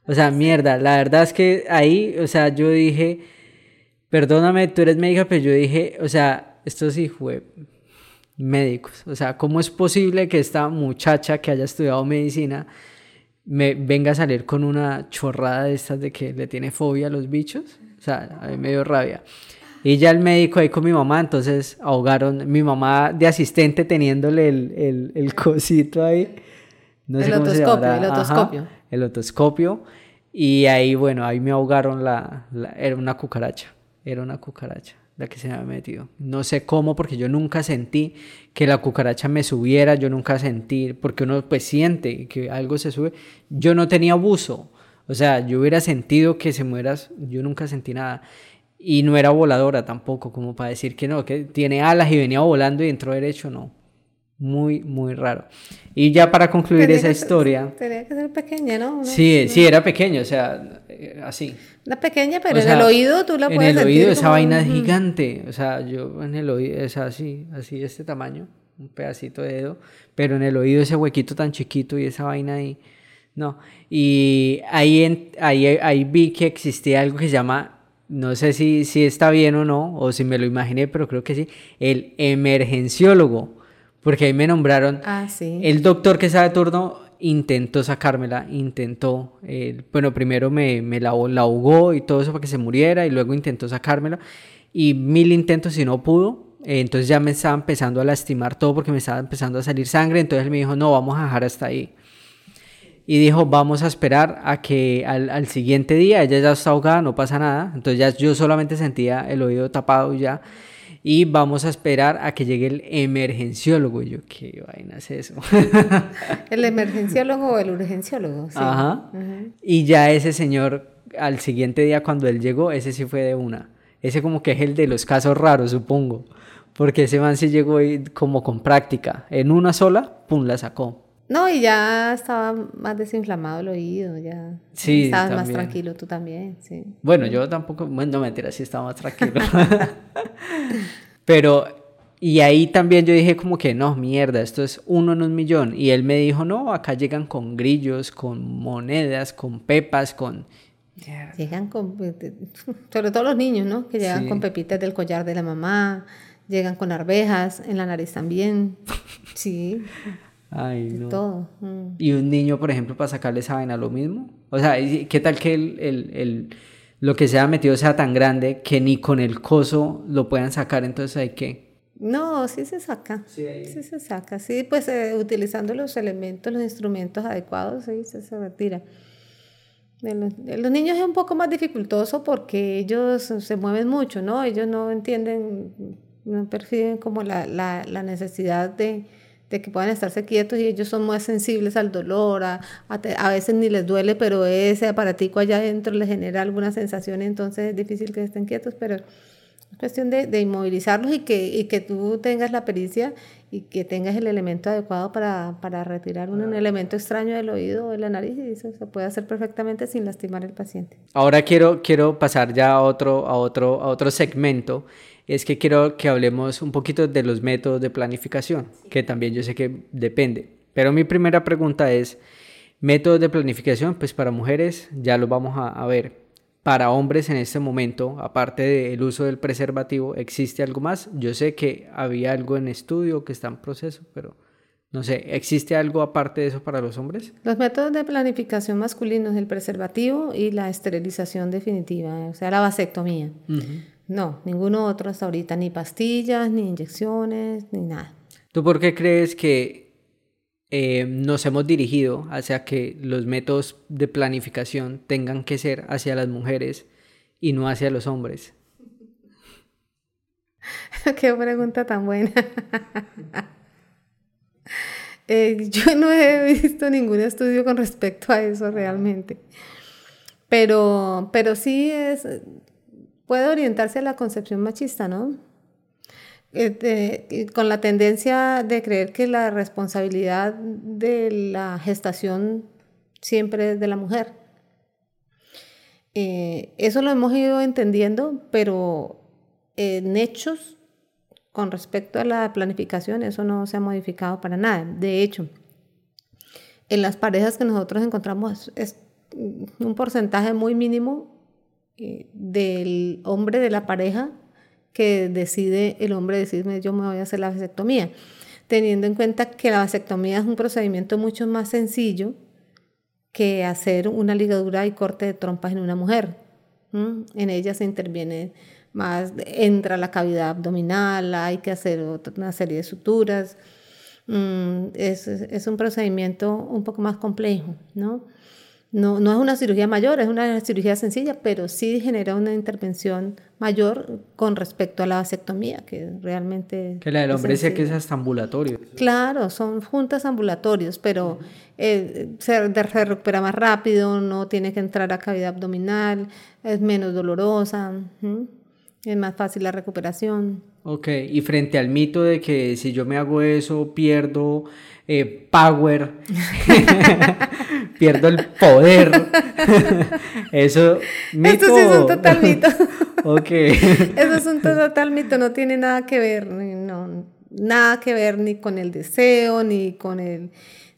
O sea, mierda, la verdad es que ahí, o sea, yo dije, perdóname, tú eres médica, pero yo dije, o sea, esto sí fue médicos. O sea, ¿cómo es posible que esta muchacha que haya estudiado medicina me venga a salir con una chorrada de estas de que le tiene fobia a los bichos? O sea, a mí me dio rabia. Y ya el médico ahí con mi mamá, entonces ahogaron, mi mamá de asistente teniéndole el, el, el cosito ahí. No El sé cómo otoscopio, el Ajá, otoscopio. el otoscopio. Y ahí, bueno, ahí me ahogaron la, la- Era una cucaracha. Era una cucaracha la que se me había metido. No sé cómo, porque yo nunca sentí que la cucaracha me subiera. Yo nunca sentí, porque uno pues siente que algo se sube. Yo no tenía buzo. O sea, yo hubiera sentido que se mueras. Yo nunca sentí nada. Y no era voladora tampoco, como para decir que no, que tiene alas y venía volando y entró derecho, no. Muy, muy raro. Y ya para concluir Tenía esa que historia. Tenía que ser pequeña, ¿no? Sí, sí, era pequeño, o sea, eh, así. Una pequeña, pero O en sea, el oído tú la En puedes el sentir oído esa como- vaina es gigante, o sea, yo en el oído es así, así de este tamaño, un pedacito de dedo, pero en el oído ese huequito tan chiquito y esa vaina ahí, no. Y ahí, en- ahí, ahí vi que existía algo que se llama, no sé si, si está bien o no, o si me lo imaginé, pero creo que sí, el emergenciólogo, porque ahí me nombraron. Ah, sí. el doctor que estaba de turno intentó sacármela, intentó, eh, bueno, primero me, me la, la ahogó y todo eso para que se muriera y luego intentó sacármela y mil intentos y no pudo. Eh, entonces ya me estaba empezando a lastimar todo porque me estaba empezando a salir sangre, entonces él me dijo, no, vamos a dejar hasta ahí. Y dijo, vamos a esperar a que al, al siguiente día, ella ya está ahogada, no pasa nada, entonces ya yo solamente sentía el oído tapado ya y vamos a esperar a que llegue el emergenciólogo. Y yo, ¿qué vaina es eso? el emergenciólogo o el urgenciólogo. Sí. Ajá. Y ya ese señor, al siguiente día cuando él llegó, ese sí fue de una. Ese como que es el de los casos raros, supongo. Porque ese man sí llegó como con práctica. En una sola, pum, la sacó. No, y ya estaba más desinflamado el oído, ya. Sí, Estabas más tranquilo tú también, sí. Bueno, yo tampoco, bueno, no mentira, sí estaba más tranquilo. Pero, y ahí también yo dije como que no, mierda, esto es uno en un millón. Y él me dijo, no, acá llegan con grillos, con monedas, con pepas, con... Llegan con, sobre todo los niños, ¿no? Que llegan con pepitas del collar de la mamá, llegan con arvejas en la nariz también. Sí. Ay, no. Todo. Mm. Y un niño, por ejemplo, para sacarle esa vaina lo mismo. O sea, ¿qué tal que el, el, el, lo que se ha metido sea tan grande que ni con el coso lo puedan sacar? Entonces, ¿hay qué? No, sí se saca. Sí, sí se saca. Sí, pues eh, utilizando los elementos, los instrumentos adecuados, sí, se, se retira. De los, de los, niños es un poco más dificultoso porque ellos se mueven mucho, ¿no? Ellos no entienden, no perciben como la, la, la necesidad de de que puedan estarse quietos y ellos son más sensibles al dolor, a, a, a, veces ni les duele, pero ese aparatico allá adentro les genera alguna sensación, entonces es difícil que estén quietos, pero es cuestión de, de inmovilizarlos y que, y que tú tengas la pericia y que tengas el elemento adecuado para, para retirar un, un, elemento extraño del oído o de la nariz y eso se puede hacer perfectamente sin lastimar al paciente. Ahora quiero, quiero pasar ya a otro, a otro, a otro segmento es que quiero que hablemos un poquito de los métodos de planificación, que también yo sé que depende. Pero mi primera pregunta es, métodos de planificación, pues para mujeres ya lo vamos a, a ver. Para hombres en este momento, aparte del uso del preservativo, ¿existe algo más? Yo sé que había algo en estudio que está en proceso, pero no sé, ¿existe algo aparte de eso para los hombres? Los métodos de planificación masculinos, el preservativo y la esterilización definitiva, o sea, la vasectomía. Uh -huh. No, ninguno otro hasta ahorita, ni pastillas, ni inyecciones, ni nada. ¿Tú por qué crees que eh, nos hemos dirigido hacia que los métodos de planificación tengan que ser hacia las mujeres y no hacia los hombres? qué pregunta tan buena. eh, yo no he visto ningún estudio con respecto a eso realmente. Pero, pero sí es, puede orientarse a la concepción machista, ¿no? Eh, con la tendencia de creer que la responsabilidad de la gestación siempre es de la mujer. Eh, eso lo hemos ido entendiendo, pero en hechos con respecto a la planificación, eso no se ha modificado para nada. De hecho, en las parejas que nosotros encontramos es un porcentaje muy mínimo eh, del hombre de la pareja que decide, el hombre decide, yo me voy a hacer la vasectomía, teniendo en cuenta que la vasectomía es un procedimiento mucho más sencillo que hacer una ligadura y corte de trompas en una mujer. En ella se interviene más, entra la cavidad abdominal, hay que hacer una serie de suturas. Es, es, un procedimiento un poco más complejo, ¿no? No, no es una cirugía mayor, es una cirugía sencilla, pero sí genera una intervención mayor con respecto a la vasectomía, que realmente... Que la del hombre dice que es hasta ambulatorio. Claro, son juntas ambulatorios, pero eh, se, se, recupera más rápido, no tiene que entrar a cavidad abdominal, es menos dolorosa. Es más fácil la recuperación. Ok, y frente al mito de que si yo me hago eso pierdo eh, power, pierdo el poder. Eso, mito. Esto sí es un total mito. ok. Eso es un total mito, no tiene nada que ver, no, nada que ver ni con el deseo, ni con el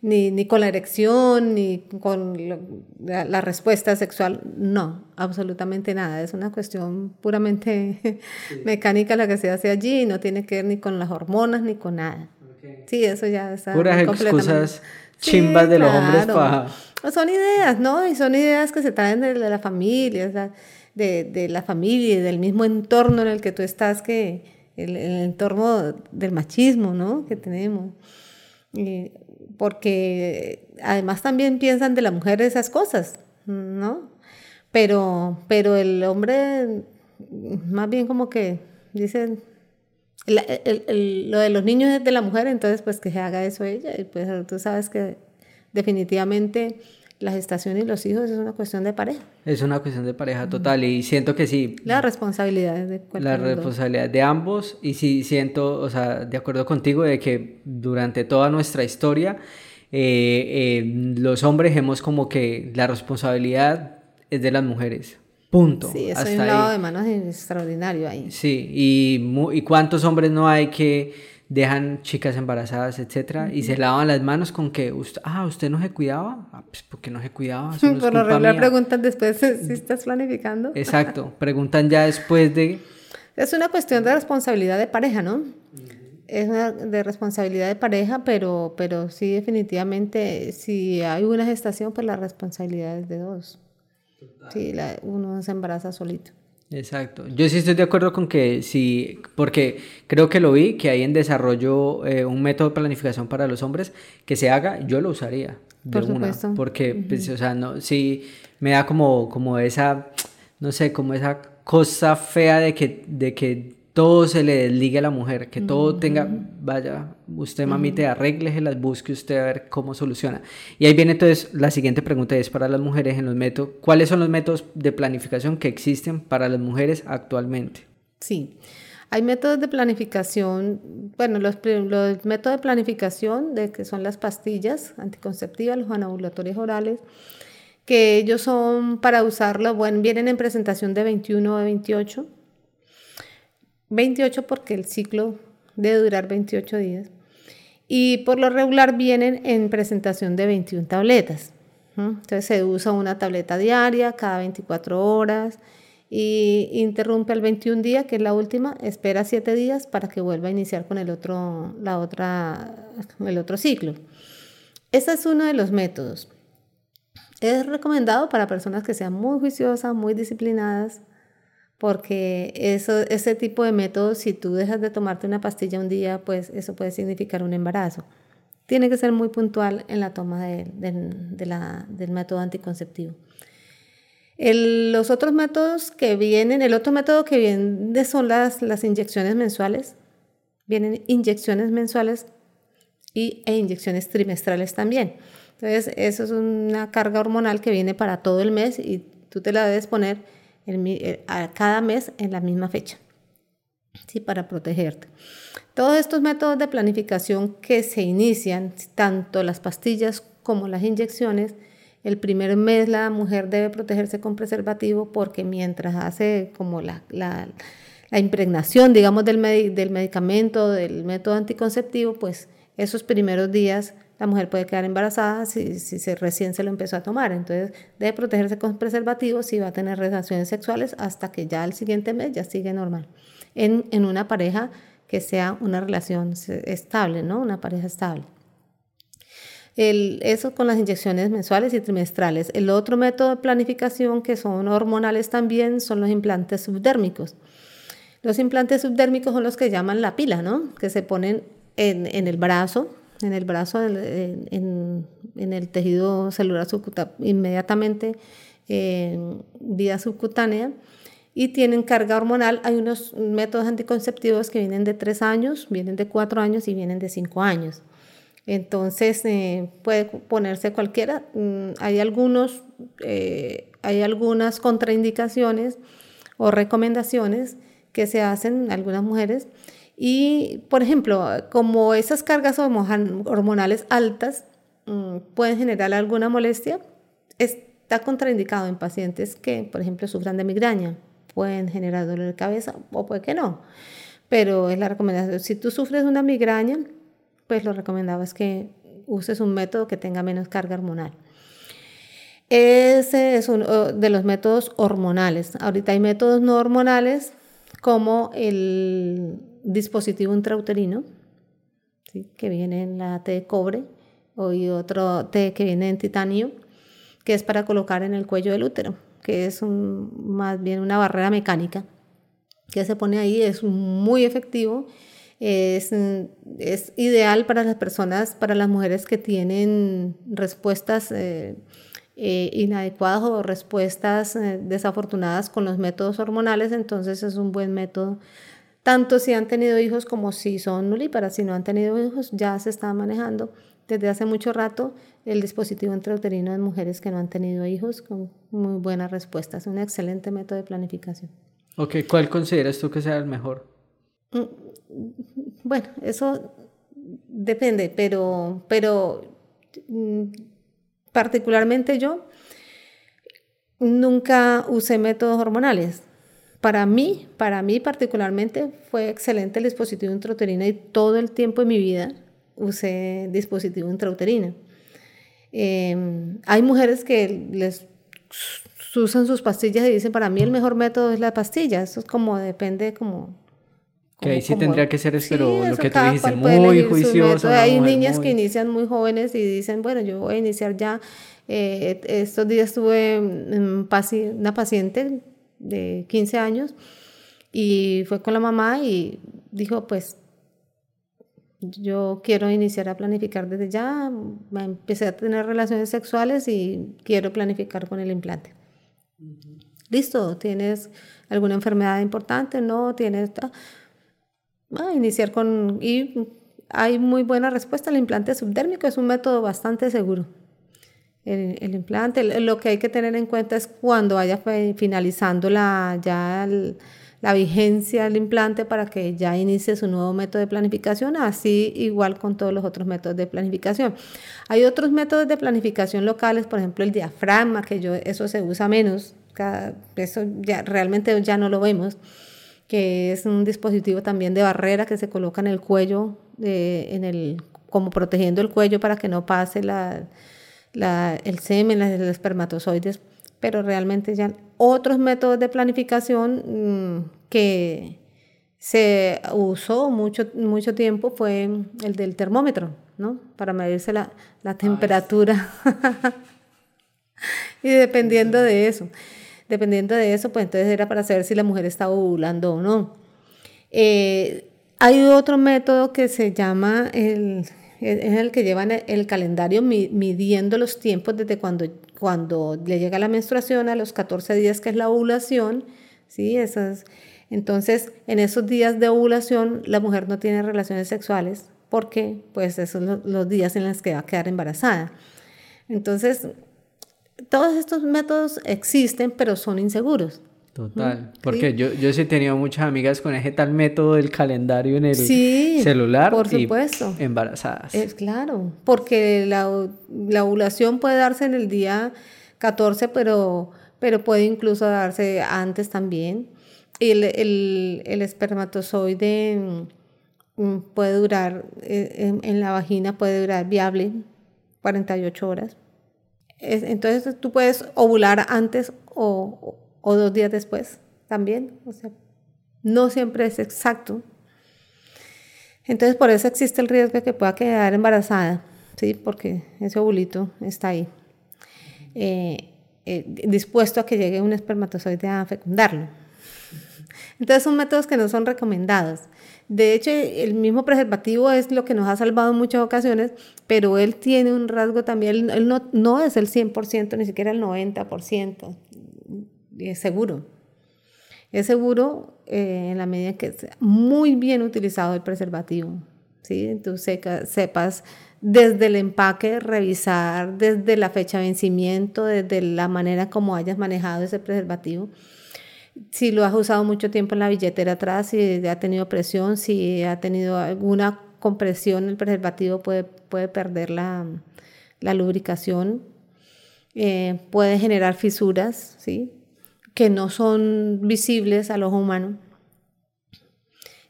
ni, ni con la erección, ni con la, la, respuesta sexual, no, absolutamente nada. Es una cuestión puramente sí. mecánica la que se hace allí, no tiene que ver ni con las hormonas ni con nada. Okay. Sí, eso ya está. Puras excusas chimbas sí, de los claro. hombres para. Son ideas, ¿no? Y son ideas que se traen de, de la familia, o sea, de, de, la familia y del mismo entorno en el que tú estás que, el, entorno del machismo, ¿no? Que tenemos. Porque además también piensan de la mujer esas cosas, ¿no? Pero, pero el hombre más bien como que dicen lo de los niños es de la mujer, entonces pues que se haga eso ella. Y pues tú sabes que definitivamente la gestación y los hijos es una cuestión de pareja. Es una cuestión de pareja total y siento que sí. La responsabilidad de La responsabilidad de ambos y sí siento, o sea, de acuerdo contigo de que durante toda nuestra historia eh, eh, los hombres hemos como que la responsabilidad es de las mujeres. Punto. Sí, eso es un lado de manos extraordinario ahí. Sí, y, y cuántos hombres no hay que dejan chicas embarazadas, etcétera, y se lavan las manos con que, ah, ¿usted no se cuidaba? Ah, pues porque no se cuidaba. Por lo regular preguntan después si estás planificando. Exacto, preguntan ya después de... Es una cuestión de responsabilidad de pareja, ¿no? Es una de responsabilidad de pareja, pero, pero sí, definitivamente, si hay una gestación, pues la responsabilidad es de dos. Sí, la, uno se embaraza solito. Exacto. Yo sí estoy de acuerdo con que sí, porque creo que lo vi, que hay en desarrollo eh, un método de planificación para los hombres que se haga, yo lo usaría. De Por una, supuesto. Porque, pues, o sea, no, sí me da como, como esa, no sé, como esa cosa fea de que, de que todo se le desligue a la mujer, que todo tenga, vaya, usted mamita, arréglese las busque usted a ver cómo soluciona. Y ahí viene entonces la siguiente pregunta es para las mujeres en los métodos, ¿cuáles son los métodos de planificación que existen para las mujeres actualmente? Sí. Hay métodos de planificación, bueno, los, los métodos de planificación de que son las pastillas anticonceptivas, los anovulatorios orales, que ellos son para usarlo, bueno, vienen en presentación de 21 o de 28 28 porque el ciclo debe durar 28 días. Y por lo regular vienen en presentación de 21 tabletas. Entonces se usa una tableta diaria cada 24 horas y interrumpe el 21 día, que es la última, espera 7 días para que vuelva a iniciar con el otro, la otra, el otro ciclo. Ese es uno de los métodos. Es recomendado para personas que sean muy juiciosas, muy disciplinadas, porque eso, ese tipo de métodos, si tú dejas de tomarte una pastilla un día, pues eso puede significar un embarazo. Tiene que ser muy puntual en la toma de, del método anticonceptivo. los otros métodos que vienen, el otro método que viene son las, las inyecciones mensuales. Vienen inyecciones mensuales y, e inyecciones trimestrales también. Entonces, eso es una carga hormonal que viene para todo el mes y tú te la debes poner eh, a cada mes en la misma fecha, ¿sí? para protegerte. Todos estos métodos de planificación que se inician, tanto las pastillas como las inyecciones, el primer mes la mujer debe protegerse con preservativo porque mientras hace como la, la, la impregnación, digamos, del, del medicamento, del método anticonceptivo, pues esos primeros días la mujer puede quedar embarazada si, si se, recién se lo empezó a tomar. Entonces debe protegerse con preservativos si va a tener relaciones sexuales hasta que ya el siguiente mes ya sigue normal. En, en una pareja que sea una relación estable, ¿no? Una pareja estable. El, eso con las inyecciones mensuales y trimestrales. El otro método de planificación que son hormonales también son los implantes subdérmicos. Los implantes subdérmicos son los que llaman la pila, ¿no? Que se ponen en, en el brazo, en el brazo, en, el tejido celular subcutáneo, inmediatamente en vía subcutánea y tienen carga hormonal. Hay unos métodos anticonceptivos que vienen de 3 años, vienen de 4 años y vienen de 5 años. Entonces eh, puede ponerse cualquiera. Mm, hay algunos, eh, hay algunas contraindicaciones o recomendaciones que se hacen algunas mujeres y, por ejemplo, como esas cargas hormonales altas mm, pueden generar alguna molestia, está contraindicado en pacientes que, por ejemplo, sufran de migraña. Pueden generar dolor de cabeza o puede que no. Pero es la recomendación. Si tú sufres una migraña, pues lo recomendado es que uses un método que tenga menos carga hormonal. Ese es uno de los métodos hormonales. Ahorita hay métodos no hormonales como el dispositivo intrauterino, que viene en la T de cobre, y otro T que viene en titanio, que es para colocar en el cuello del útero, que es más bien una barrera mecánica que se pone ahí es muy efectivo. Es, es ideal para las personas, para las mujeres que tienen respuestas eh, eh, inadecuadas o respuestas eh, desafortunadas con los métodos hormonales, entonces es un buen método. Tanto si han tenido hijos como si son nulíparas, si no han tenido hijos, ya se está manejando desde hace mucho rato el dispositivo intrauterino en mujeres que no han tenido hijos con muy buenas respuestas. Es un excelente método de planificación. Ok, ¿cuál consideras tú que sea el mejor? Mm, bueno, eso depende, pero, pero mm, particularmente yo nunca usé métodos hormonales. Para mí, para mí particularmente fue excelente el dispositivo intrauterino y todo el tiempo de mi vida usé dispositivo intrauterino. Em, hay mujeres que les usan sus pastillas y dicen, para mí el mejor método es la pastilla. Eso es como, depende como... que ahí sí tendría que ser, pero lo que tú dijiste, muy juicioso. Hay niñas que inician muy jóvenes y dicen, bueno, yo voy a iniciar ya. Eh, estos días tuve una paciente de 15 años y fue con la mamá y dijo, pues yo quiero iniciar a planificar desde ya, empecé a tener relaciones sexuales y quiero planificar con el implante. Listo, ¿tienes alguna enfermedad importante? No, tienes... Ah, iniciar con... Y hay muy buena respuesta. El implante subdérmico es un método bastante seguro. El, implante, lo que hay que tener en cuenta es cuando vaya finalizando la, ya la vigencia del implante para que ya inicie su nuevo método de planificación, así igual con todos los otros métodos de planificación. Hay otros métodos de planificación locales, por ejemplo el diafragma, que yo, eso se usa menos, eso ya realmente ya no lo vemos, que es un dispositivo también de barrera que se coloca en el cuello, en el, como protegiendo el cuello para que no pase la, el semen, los espermatozoides pero realmente ya otros métodos de planificación mm, que se usó mucho, mucho tiempo fue el del termómetro, ¿no? Para medirse la, la ah, temperatura. y dependiendo de eso, dependiendo de eso, pues entonces era para saber si la mujer estaba ovulando o no. Eh, hay otro método que se llama el, es el que llevan el calendario midiendo los tiempos desde cuando, cuando le llega la menstruación a los 14 días que es la ovulación, ¿sí? Esas, entonces, en esos días de ovulación la mujer no tiene relaciones sexuales porque pues esos son los días en los que va a quedar embarazada. Entonces, todos estos métodos existen, pero son inseguros. Total, porque yo, yo sí he tenido muchas amigas con ese tal método del calendario en el celular por supuesto. y embarazadas. Es claro, porque la, ovulación puede darse en el día 14, pero, pero puede incluso darse antes también. Y el, el, espermatozoide mm, puede durar, eh, en, la vagina puede durar viable 48 horas. entonces tú puedes ovular antes o o dos días después también. O sea, no siempre es exacto. Entonces, por eso existe el riesgo de que pueda quedar embarazada, ¿sí? Porque ese ovulito está ahí, eh, eh, dispuesto a que llegue un espermatozoide a fecundarlo. Entonces, son métodos que no son recomendados. De hecho, el mismo preservativo es lo que nos ha salvado en muchas ocasiones, pero él tiene un rasgo también, él no, no es el 100%, ni siquiera el 90% es seguro. Es seguro eh, en la medida que sea muy bien utilizado el preservativo. ¿sí? Tú sepas desde el empaque, revisar desde la fecha de vencimiento, desde la manera como hayas manejado ese preservativo. Si lo has usado mucho tiempo en la billetera atrás, si ha tenido presión, si ha tenido alguna compresión, el preservativo puede, puede perder la, la lubricación, eh, puede generar fisuras, ¿sí? Que no son visibles a los humanos.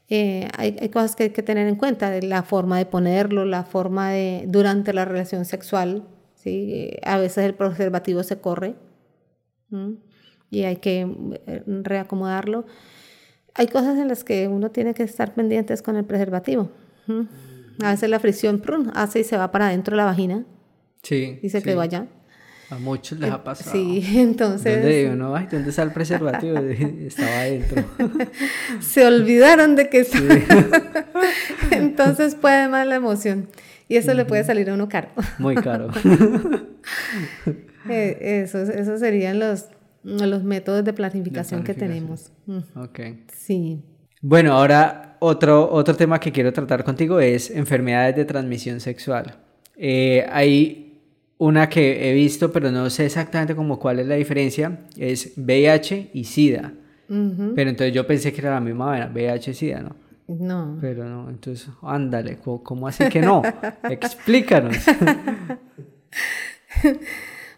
Eh, hay, cosas que hay que tener en cuenta, de la forma de ponerlo, la forma de durante la relación sexual. ¿sí? A veces el preservativo se corre y hay que eh, reacomodarlo. Hay cosas en las que uno tiene que estar pendientes con el preservativo. A veces la fricción hace y se va para adentro de la vagina. Sí. Y se quedó allá. A muchos les ha pasado. Sí, entonces... ¿Dónde, uno, ay, ¿dónde está el preservativo? Estaba adentro. Se olvidaron de que sí. entonces puede más la emoción. Y eso le puede salir a uno caro. Muy caro. Eh, esos, esos serían los, los métodos de planificación, que tenemos. Ok. Sí. Bueno, ahora otro, otro tema que quiero tratar contigo es enfermedades de transmisión sexual. Eh, hay una que he visto, pero no sé exactamente como cuál es la diferencia, es VIH y SIDA. Pero entonces yo pensé que era la misma VIH y SIDA, ¿no? No. Pero no, entonces, ándale, ¿cómo, así que no? Explícanos.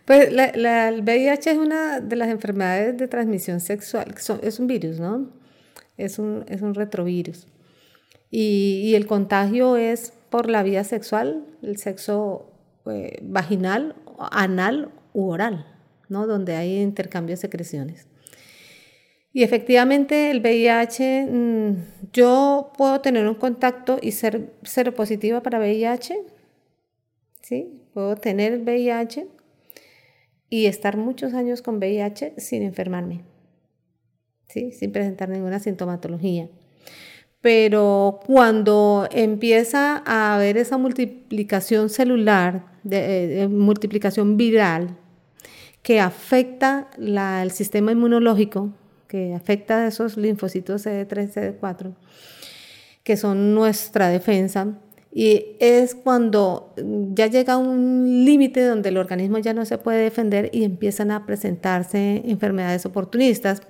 pues la, el VIH es una de las enfermedades de transmisión sexual, es un virus, ¿no? Es un, es un retrovirus. Y, y, el contagio es por la vía sexual, el sexo eh, vaginal, anal u oral, ¿no? Donde hay intercambio de secreciones. Y efectivamente el VIH, mm, yo puedo tener un contacto y ser seropositiva para VIH, ¿sí? Puedo tener VIH y estar muchos años con VIH sin enfermarme, ¿sí? Sin presentar ninguna sintomatología. Pero cuando empieza a haber esa multiplicación celular, de, eh, multiplicación viral, que afecta el sistema inmunológico, que afecta a esos linfocitos CD3, CD4, que son nuestra defensa. Y es cuando ya llega un límite donde el organismo ya no se puede defender y empiezan a presentarse enfermedades oportunistas.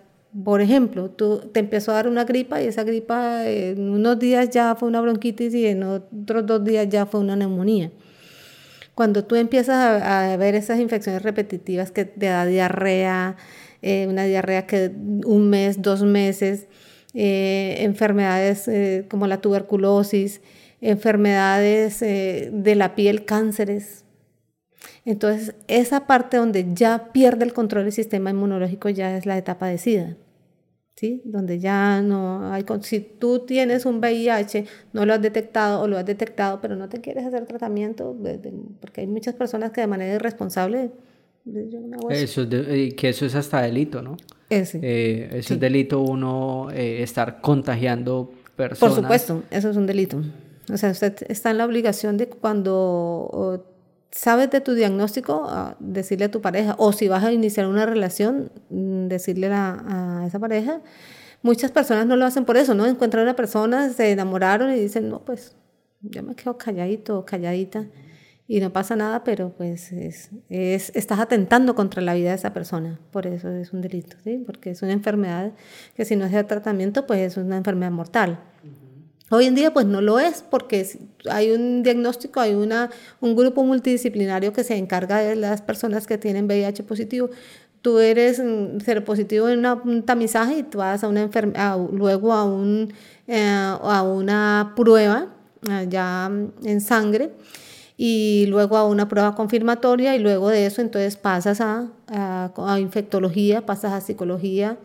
Por ejemplo, tú te empezó a dar una gripa y esa gripa en unos días ya fue una bronquitis y en otros dos días ya fue una neumonía. Cuando tú empiezas a, ver esas infecciones repetitivas que te da diarrea, eh, una diarrea que un mes, dos meses, eh, enfermedades eh, como la tuberculosis, enfermedades de la piel, cánceres. Entonces, esa parte donde ya pierde el control del sistema inmunológico ya es la etapa de SIDA. ¿Sí? Donde ya no hay... Si tú tienes un VIH, no lo has detectado o lo has detectado, pero no te quieres hacer tratamiento, porque hay muchas personas que de manera irresponsable eso es que eso es hasta delito, ¿no? Ese. Eh, eso es delito uno eh, estar contagiando personas. Por supuesto, eso es un delito. O sea, usted está en la obligación de cuando sabes de tu diagnóstico, decirle a tu pareja, o si vas a iniciar una relación, mm, decirle a, esa pareja. Muchas personas no lo hacen por eso, ¿no? Encuentran a una persona, se enamoraron y dicen, no, pues yo me quedo calladito, calladita y no pasa nada, pero pues es, es, estás atentando contra la vida de esa persona, por eso es un delito, ¿sí? porque es una enfermedad que si no es de tratamiento, pues es una enfermedad mortal. Hoy en día pues no lo es porque hay un diagnóstico, hay una, un grupo multidisciplinario que se encarga de las personas que tienen VIH positivo. Tú eres positivo en un tamizaje y tú vas a una luego a, un, eh, a una prueba eh, ya en sangre y luego a una prueba confirmatoria y luego de eso entonces pasas a, a, infectología, pasas a psicología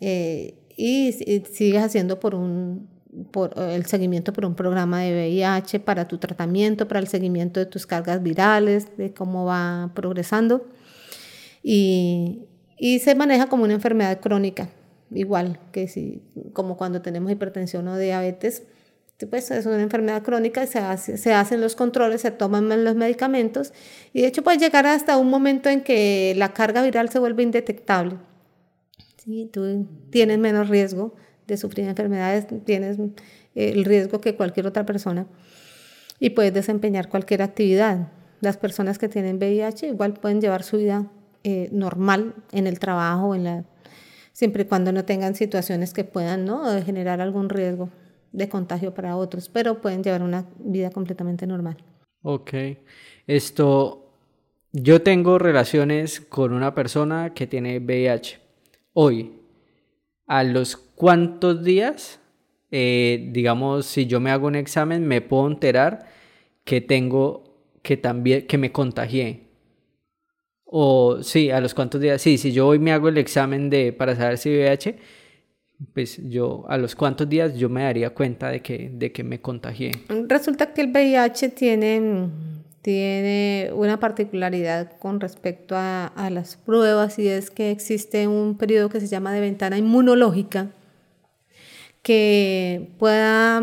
eh, y, sigues haciendo por un por el seguimiento por un programa de VIH para tu tratamiento, para el seguimiento de tus cargas virales, de cómo va progresando y, y se maneja como una enfermedad crónica, igual que si como cuando tenemos hipertensión o diabetes pues es una enfermedad crónica, se, hace, se hacen los controles, se toman los medicamentos y de hecho puede llegar hasta un momento en que la carga viral se vuelve indetectable. ¿sí? Tú tienes menos riesgo de sufrir enfermedades, tienes el riesgo que cualquier otra persona y puedes desempeñar cualquier actividad. Las personas que tienen VIH igual pueden llevar su vida eh, normal en el trabajo, en la, siempre y cuando no tengan situaciones que puedan ¿no? generar algún riesgo de contagio para otros, pero pueden llevar una vida completamente normal. Ok. Esto, yo tengo relaciones con una persona que tiene VIH. Hoy, ¿a los cuántos días, eh, digamos, si yo me hago un examen, me puedo enterar que tengo, que también, que me contagié? O sí, a los cuántos días, sí, si yo hoy me hago el examen de, para saber si VIH, pues yo a los cuantos días yo me daría cuenta de que, de que me contagié. Resulta que el VIH tiene, tiene una particularidad con respecto a, a, las pruebas y es que existe un periodo que se llama de ventana inmunológica que pueda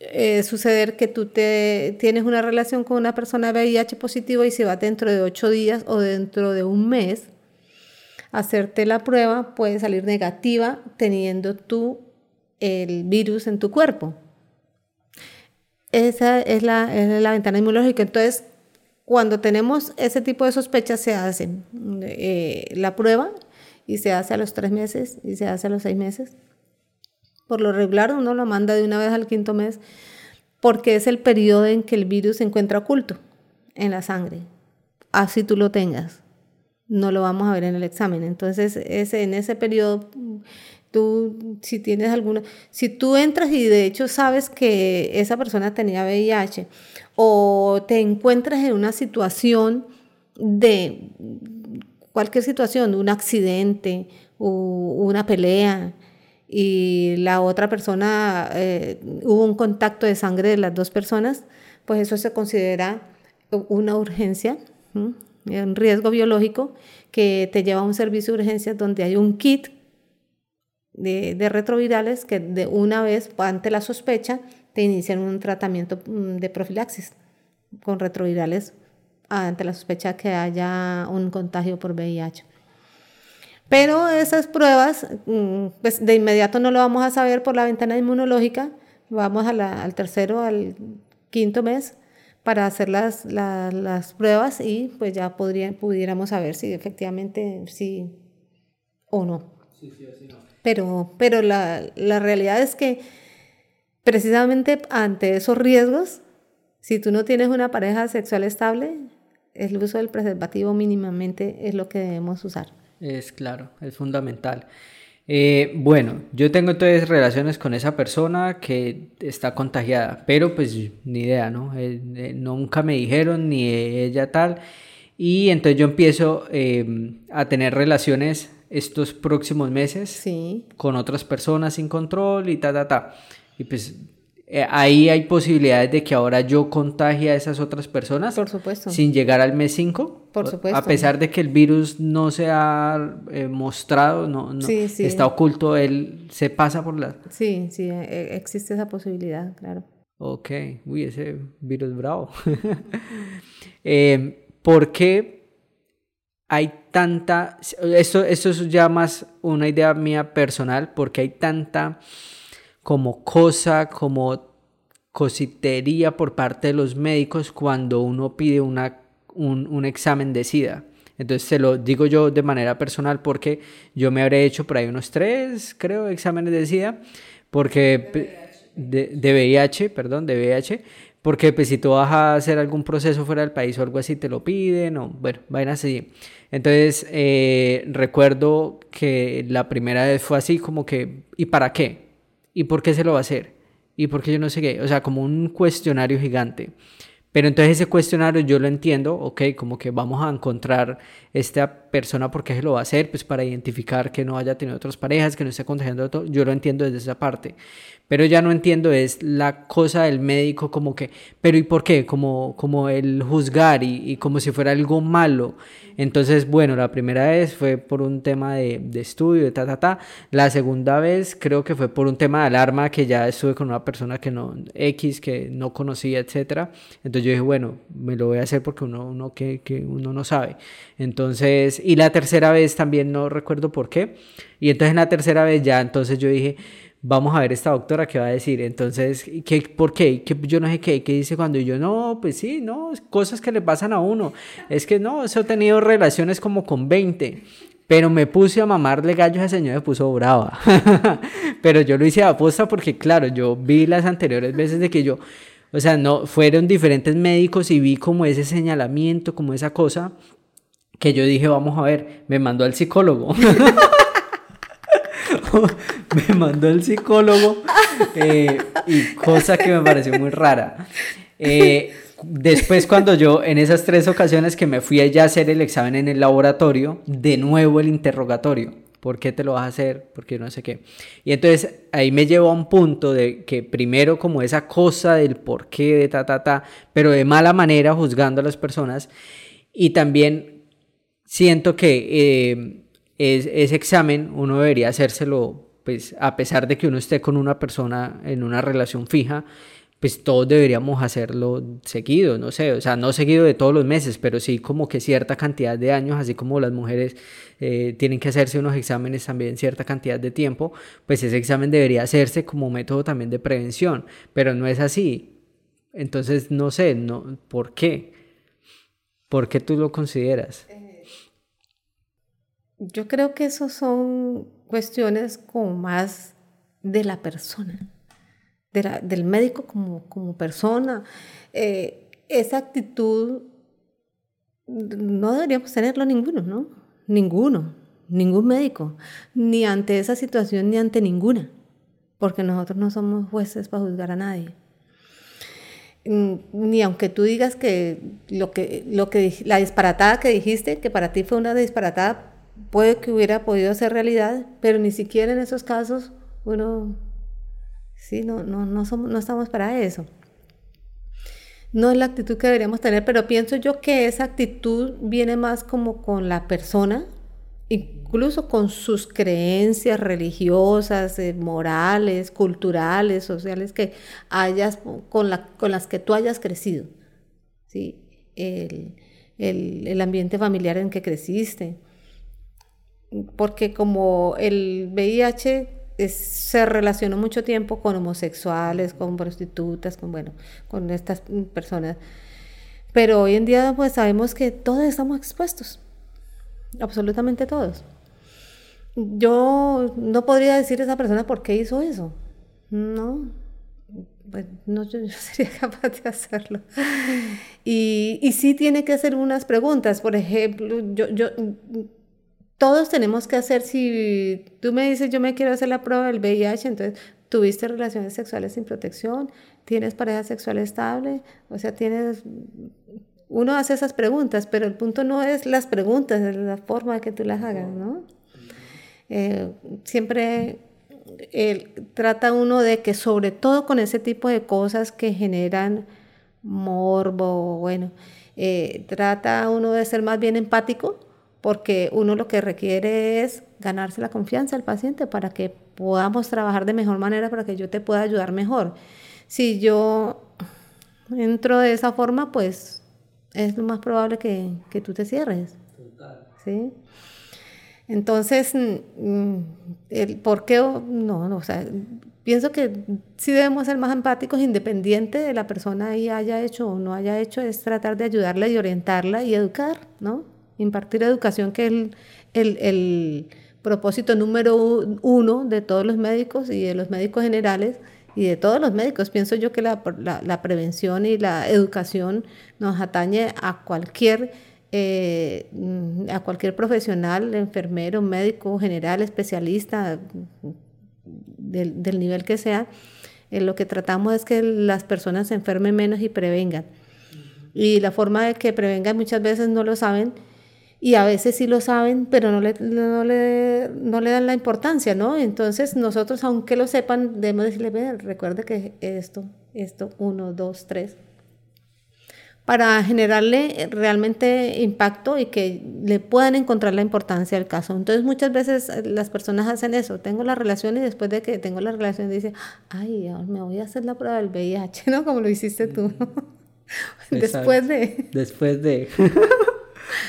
eh, suceder que tú te, tienes una relación con una persona VIH positivo y se va dentro de ocho días o dentro de un mes, hacerte la prueba puede salir negativa teniendo tú el virus en tu cuerpo. Esa es la, es la ventana inmunológica. Entonces, cuando tenemos ese tipo de sospechas, se hace eh, la prueba y se hace a los tres meses y se hace a los seis meses. Por lo regular uno lo manda de una vez al quinto mes porque es el periodo en que el virus se encuentra oculto en la sangre. Así tú lo tengas. No lo vamos a ver en el examen. Entonces, ese, en ese periodo, tú, si tienes alguna, si tú entras y de hecho sabes que esa persona tenía VIH o te encuentras en una situación de cualquier situación, un accidente o una pelea, y la otra persona, eh, hubo un contacto de sangre de las dos personas, pues eso se considera una urgencia, un riesgo biológico que te lleva a un servicio de urgencias donde hay un kit de, de, retrovirales que de una vez, ante la sospecha, te inician un tratamiento mm, de profilaxis con retrovirales ante la sospecha que haya un contagio por VIH. Pero esas pruebas, mm, pues de inmediato no lo vamos a saber por la ventana inmunológica, vamos al tercero, al quinto mes para hacer las, las, pruebas y pues ya podría, pudiéramos saber si efectivamente sí o no. Sí, sí, no. Pero, pero la, la realidad es que precisamente ante esos riesgos, si tú no tienes una pareja sexual estable, el uso del preservativo mínimamente es lo que debemos usar. Es claro, es fundamental. Eh, bueno, yo tengo entonces relaciones con esa persona que está contagiada, pero pues ni idea, ¿no? Eh, eh, nunca me dijeron ni ella tal. Y entonces yo empiezo a tener relaciones estos próximos meses con otras personas sin control y ta, ta, ta. Y pues eh, ahí hay posibilidades de que ahora yo contagie a esas otras personas. Por supuesto. Sin llegar al mes 5. Por supuesto. A pesar de que el virus no se ha eh, mostrado, no, está oculto, él se pasa por la... Sí, sí, e, existe esa posibilidad, claro. Ok, uy, ese virus bravo. eh, ¿Por qué hay tanta... Esto, esto es ya más una idea mía personal, porque hay tanta como cosa, como cositería por parte de los médicos cuando uno pide una, un, examen de SIDA. Entonces se lo digo yo de manera personal porque yo me habré hecho por ahí unos tres, creo, exámenes de SIDA, porque de, de VIH, perdón, de VIH, porque pues si tú vas a hacer algún proceso fuera del país o algo así, te lo piden, o bueno, vayan así. Entonces eh, recuerdo que la primera vez fue así como que, ¿y para qué? ¿Y por qué se lo va a hacer? ¿Y por qué yo no sé qué? O sea, como un cuestionario gigante. Pero entonces ese cuestionario yo lo entiendo, ok, como que vamos a encontrar esta persona por qué lo va a hacer, pues para identificar que no haya tenido otras parejas, que no esté contagiando todo, yo lo entiendo desde esa parte. Pero ya no entiendo es la cosa del médico como que, pero ¿y por qué? Como, como el juzgar y, y como si fuera algo malo. Entonces, bueno, la primera vez fue por un tema de, de estudio, de ta, ta, ta. La segunda vez creo que fue por un tema de alarma que ya estuve con una persona que no, X, que no conocía, etcétera. Entonces yo dije, bueno, me lo voy a hacer porque uno, uno que, que uno no sabe. Entonces, y la tercera vez también no recuerdo por qué. Y entonces en la tercera vez ya, entonces yo dije, vamos a ver esta doctora qué va a decir. Entonces, ¿qué, ¿por qué? ¿Qué? Yo no sé qué, qué dice cuando yo, no, pues sí, no, cosas que le pasan a uno. Es que no, eso he tenido relaciones como con 20. Pero me puse a mamarle gallo a ese señor, me puso brava. pero yo lo hice a aposta porque, claro, yo vi las anteriores veces de que yo, o sea, no, fueron diferentes médicos y vi como ese señalamiento, como esa cosa, que yo dije, vamos a ver, me mandó al psicólogo. me mandó el psicólogo eh, y cosa que me pareció muy rara. Eh, después cuando yo en esas tres ocasiones que me fui allá a hacer el examen en el laboratorio, de nuevo el interrogatorio. ¿Por qué te lo vas a hacer? Porque no sé qué. Y entonces ahí me llevó a un punto de que primero como esa cosa del por qué, de ta, ta, ta, pero de mala manera juzgando a las personas. Y también siento que eh, ese examen uno debería hacérselo, pues a pesar de que uno esté con una persona en una relación fija, pues todos deberíamos hacerlo seguido, no sé, o sea, no seguido de todos los meses, pero sí como que cierta cantidad de años, así como las mujeres eh, tienen que hacerse unos exámenes también cierta cantidad de tiempo, pues ese examen debería hacerse como método también de prevención, pero no es así. Entonces, no sé, no, ¿por qué? ¿Por qué tú lo consideras? Yo creo que eso son cuestiones como más de la persona del médico como, como persona. Eh, esa actitud no deberíamos tenerlo ninguno, ¿no? Ninguno, ningún médico, ni ante esa situación ni ante ninguna, porque nosotros no somos jueces para juzgar a nadie. Mm, ni aunque tú digas que lo que, lo que la disparatada que dijiste, que para ti fue una disparatada, puede que hubiera podido ser realidad, pero ni siquiera en esos casos uno ¿sí? No, no, no, somos, no estamos para eso. No es la actitud que deberíamos tener, pero pienso yo que esa actitud viene más como con la persona, incluso con sus creencias religiosas, eh, morales, culturales, sociales que hayas, con, la, con las que tú hayas crecido. ¿sí? El, el ambiente familiar en que creciste. Porque como el VIH se relacionó mucho tiempo con homosexuales, con prostitutas, con, bueno, con estas personas. Pero hoy en día pues sabemos que todos estamos expuestos, absolutamente todos. Yo no podría decir a esa persona por qué hizo eso, no, pues no, yo, sería capaz de hacerlo. Y, y sí tiene que hacer unas preguntas, por ejemplo, yo, yo todos tenemos que hacer, si tú me dices yo me quiero hacer la prueba del VIH, entonces tuviste relaciones sexuales sin protección, tienes pareja sexual estable, o sea, tienes... Uno hace esas preguntas, pero el punto no es las preguntas, es la forma que tú las hagas, ¿no? Eh, siempre trata uno de que sobre todo con ese tipo de cosas que generan morbo, bueno, eh, trata uno de ser más bien empático, porque uno lo que requiere es ganarse la confianza del paciente para que podamos trabajar de mejor manera, para que yo te pueda ayudar mejor. Si yo entro de esa forma, pues es lo más probable que, que tú te cierres. ¿Sí? Entonces, mm, el ¿por qué? No, no, o sea, pienso que sí debemos ser más empáticos, independiente de la persona ahí haya hecho o no haya hecho, es tratar de ayudarla y orientarla y educar, ¿no? Impartir educación, que es el, el, propósito número uno de todos los médicos y de los médicos generales y de todos los médicos. Pienso yo que la, la, prevención y la educación nos atañe a cualquier, eh, a cualquier profesional, enfermero, médico, general, especialista, del, del nivel que sea. Eh, lo que tratamos es que las personas se enfermen menos y prevengan. Y la forma de que prevengan muchas veces no lo saben y a veces sí lo saben, pero no le, no le, no le dan la importancia, ¿no? Entonces nosotros, aunque lo sepan, debemos decirle, recuerde que esto, esto, uno, dos, tres, para generarle realmente impacto y que le puedan encontrar la importancia del caso. Entonces muchas veces eh, las personas hacen eso, tengo la relación y después de que tengo la relación dice, ay, me voy a hacer la prueba del VIH, ¿no? Como lo hiciste tú. después de... Después de...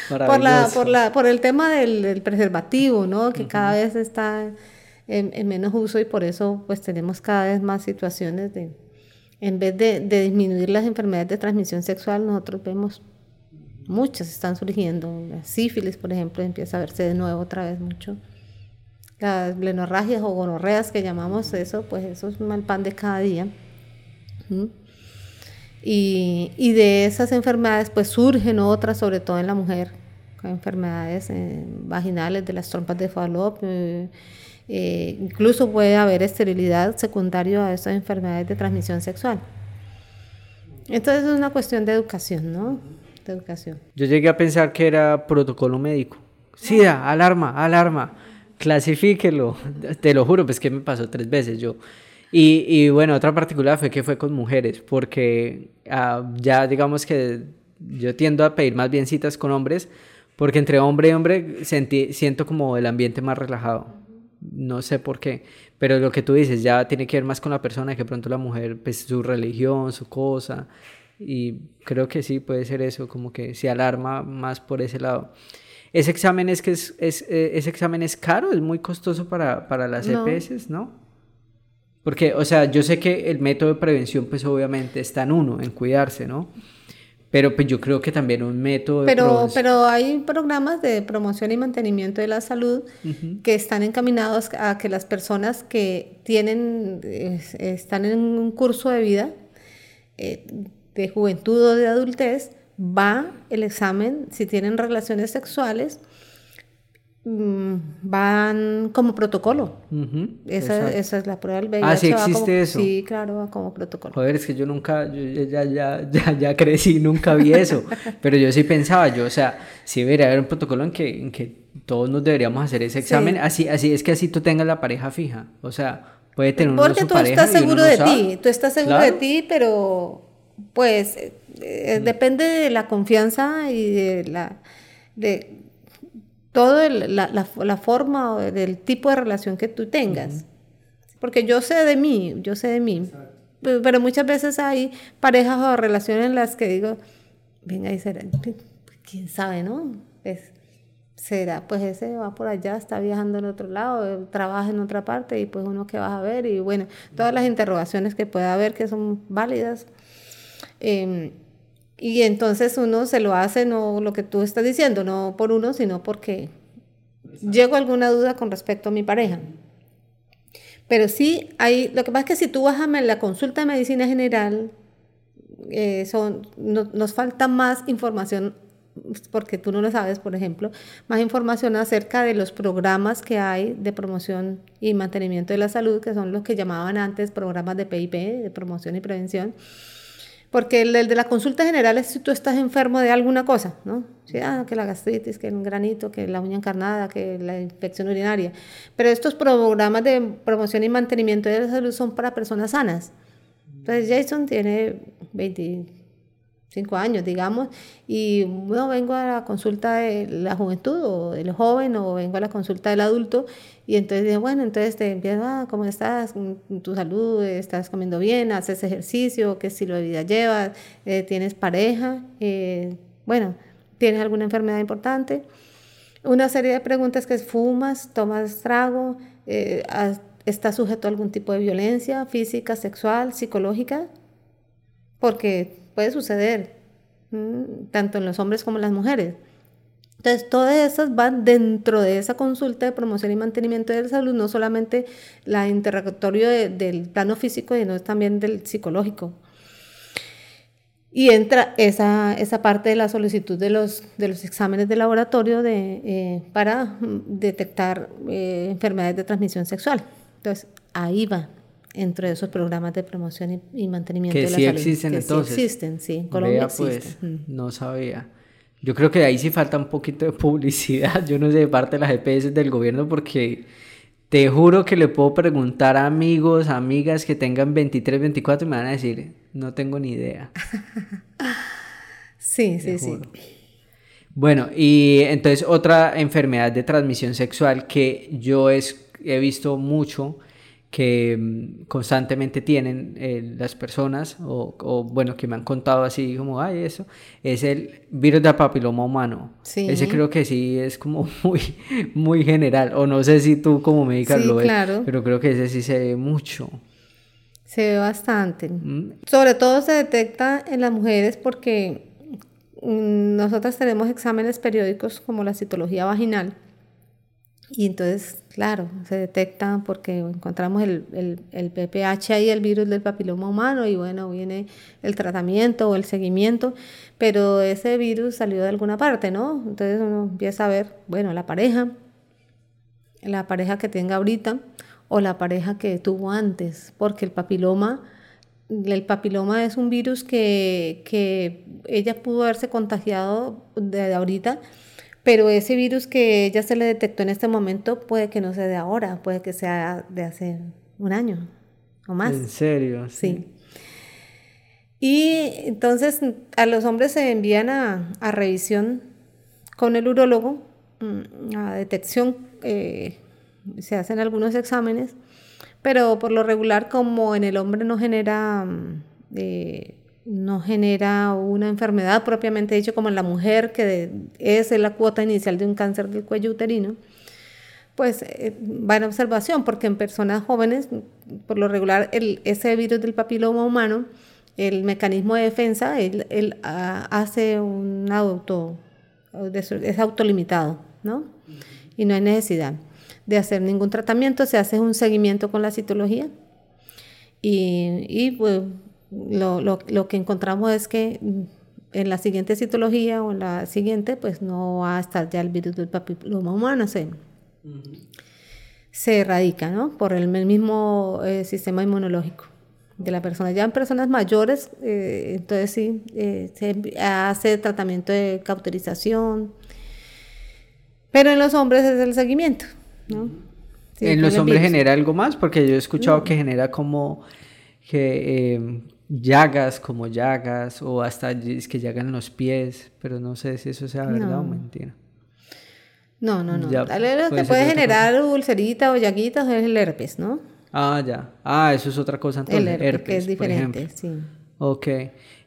por, la, por, la, por el tema del, preservativo, ¿no? Que cada vez está en, menos uso y por eso pues tenemos cada vez más situaciones de, en vez de, de, disminuir las enfermedades de transmisión sexual, nosotros vemos muchas están surgiendo. La sífilis, por ejemplo, empieza a verse de nuevo otra vez mucho. Las blenorragias o gonorreas que llamamos eso, pues eso es un mal pan de cada día. Y, y, de esas enfermedades pues surgen otras, sobre todo en la mujer, enfermedades eh, vaginales de las trompas de Fallope. Eh, eh, incluso puede haber esterilidad secundaria a esas enfermedades de transmisión sexual. Entonces es una cuestión de educación, ¿no? De educación. Yo llegué a pensar que era protocolo médico. SIDA, alarma, alarma. Clasifíquelo, te lo juro, pues que me pasó tres veces yo. Y, y bueno, otra particular fue que fue con mujeres, porque ah, ya digamos que yo tiendo a pedir más bien citas con hombres, porque entre hombre y hombre sentí, siento como el ambiente más relajado. No sé por qué, pero lo que tú dices ya tiene que ver más con la persona que pronto la mujer, pues su religión, su cosa, y creo que sí puede ser eso, como que se alarma más por ese lado. Ese examen es que es, es eh, ese examen es caro, es muy costoso para, para las No. EPS, ¿no? Porque, o sea, yo sé que el método de prevención, pues obviamente está en uno, en cuidarse, ¿no? Pero pues yo creo que también un método de Pero, prevención- pero hay programas de promoción y mantenimiento de la salud que están encaminados a que las personas que tienen, están en un curso de vida, eh, de juventud o de adultez, va el examen, si tienen relaciones sexuales, van como protocolo. Esa, esa es la prueba del VIH. Ah, sí como- existe eso. Sí, claro, va como protocolo. Joder, es que yo nunca, yo ya, ya, ya, ya crecí, nunca vi eso. Pero yo sí pensaba, yo, o sea, sí debería haber un protocolo en que, en que todos nos deberíamos hacer ese examen. Sí. Así, así es que así tú tengas la pareja fija. O sea, puede tener uno Porque su tú pareja estás uno seguro no de sabe. ti, tú estás seguro de ti, pero pues eh, eh, Mm. depende de la confianza y de la de todo el- la, la- la forma o del tipo de relación que tú tengas. Porque yo sé de mí, yo sé de mí. Pe- Pero muchas veces hay parejas o relaciones en las que digo, venga, y será, quién sabe, ¿no? Es, será, pues ese va por allá, está viajando en otro lado, eh, trabaja en otra parte y pues uno que vas a ver y bueno, todas las interrogaciones que pueda haber que son válidas. Em, y entonces uno se lo hace, no lo que tú estás diciendo, no por uno, sino porque llego a alguna duda con respecto a mi pareja. Pero sí, hay, lo que pasa es que si tú vas a la consulta de medicina general, eh, nos falta más información, porque tú no lo sabes, por ejemplo, más información acerca de los programas que hay de promoción y mantenimiento de la salud, que son los que llamaban antes programas de PIP, de promoción y prevención. Porque el, el de la consulta general es si tú estás enfermo de alguna cosa, ¿no? Sí, ah, que la gastritis, que un granito, que la uña encarnada, que la infección urinaria. Pero estos programas de promoción y mantenimiento de la salud son para personas sanas. Entonces Jason tiene 25 años, digamos, y no vengo a la consulta de la juventud o del joven o vengo a la consulta del adulto y entonces digo, bueno, entonces te empiezo, ah, ¿cómo estás? ¿Tu salud? ¿Estás comiendo bien? ¿Haces ejercicio? ¿Qué estilo de vida llevas? Eh, ¿Tienes pareja? Eh, bueno, ¿tienes alguna enfermedad importante? Una serie de preguntas que es, ¿fumas? ¿Tomas trago? Eh, ¿Estás sujeto a algún tipo de violencia física, sexual, psicológica? Porque puede suceder, mm, tanto en los hombres como en las mujeres. Entonces, todas esas van dentro de esa consulta de promoción y mantenimiento de la salud, no solamente la interrogatorio de- del plano físico, sino también del psicológico. Y entra esa, esa parte de la solicitud de los, de los exámenes de laboratorio de, eh, para mm, detectar eh, enfermedades de transmisión sexual. Entonces, ahí va, entre esos programas de promoción y, y mantenimiento Que de la sí salud. existen que entonces. Sí existen, sí, en Colombia Vea, pues. Mm. no sabía. Yo creo que ahí sí falta un poquito de publicidad, yo no sé, de parte de las EPS del gobierno, porque te juro que le puedo preguntar a amigos, amigas que tengan 23, 24 y me van a decir, no tengo ni idea. Sí, sí, sí. juro. Bueno, y entonces otra enfermedad de transmisión sexual que yo es- he visto mucho que mm, constantemente tienen eh, las personas, o, o, bueno, que me han contado así como, ay, eso, es el virus del papiloma humano. Sí. Ese creo que sí es como muy, muy general, o no sé si tú como médica Sí, lo ves, claro. pero creo que ese sí se ve mucho. Se ve bastante. Mm, Sobre todo se detecta en las mujeres porque mm, nosotras tenemos exámenes periódicos como la citología vaginal y entonces, claro, se detecta porque encontramos el, el, el PPH ahí, el virus del papiloma humano y bueno, viene el tratamiento o el seguimiento, pero ese virus salió de alguna parte, ¿no? Entonces uno empieza a ver, bueno, la pareja, la pareja que tenga ahorita o la pareja que tuvo antes, porque el papiloma, el papiloma es un virus que, que ella pudo haberse contagiado de ahorita, Pero ese virus que ella se le detectó en este momento puede que no sea de ahora, puede que sea de hace un año o más. ¿En serio? Sí. Y entonces a los hombres se envían a, a revisión con el urólogo, mm, a detección, eh, se hacen algunos exámenes, pero por lo regular como en el hombre no genera... Mm, eh, no genera una enfermedad propiamente dicho como en la mujer, que es la cuota inicial de un cáncer del cuello uterino, pues eh, va en observación, porque en personas jóvenes, por lo regular, el, ese virus del papiloma humano, el mecanismo de defensa, él, ah, hace un auto, es autolimitado, ¿no? Y no hay necesidad de hacer ningún tratamiento, se hace un seguimiento con la citología y, y pues, lo, lo, lo, que encontramos es que en la siguiente citología o en la siguiente, pues no va a estar ya el virus del papiloma humano, se, se erradica, ¿no? Por el mismo eh, sistema inmunológico de la persona. Ya en personas mayores, eh, entonces sí, eh, se hace tratamiento de cauterización, pero en los hombres es el seguimiento, ¿no? en los hombres genera algo más, porque yo he escuchado que genera como que llagas como llagas o hasta es que llagan los pies, pero no sé si eso sea verdad o mentira. No, no, no. lo que puede generar ulcerita o llaguitas es el herpes, ¿no? Ah, ya. Ah, eso es otra cosa entonces. El herpes, que es diferente, sí. Ok.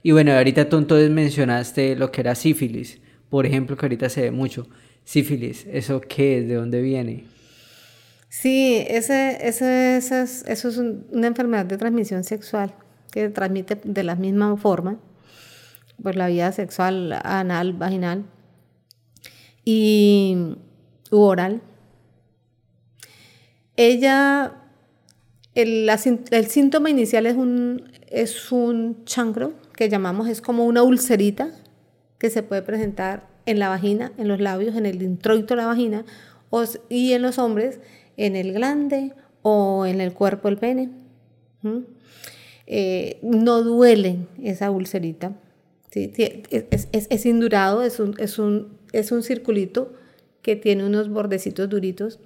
Y bueno, ahorita tú entonces mencionaste lo que era sífilis, por ejemplo, que ahorita se ve mucho. Sífilis, ¿eso qué es? ¿De dónde viene? Sí, ese, ese, eso es una enfermedad de transmisión sexual que transmite de la misma forma, pues la vida sexual anal, vaginal y oral. Ella, el, el, síntoma inicial es un, es un chancro que llamamos, es como una ulcerita que se puede presentar en la vagina, en los labios, en el introito de la vagina y en los hombres en el glande o en el cuerpo del pene. Eh, no duele esa ulcerita. Es, indurado, es un, es, un, es un circulito que tiene unos bordecitos duritos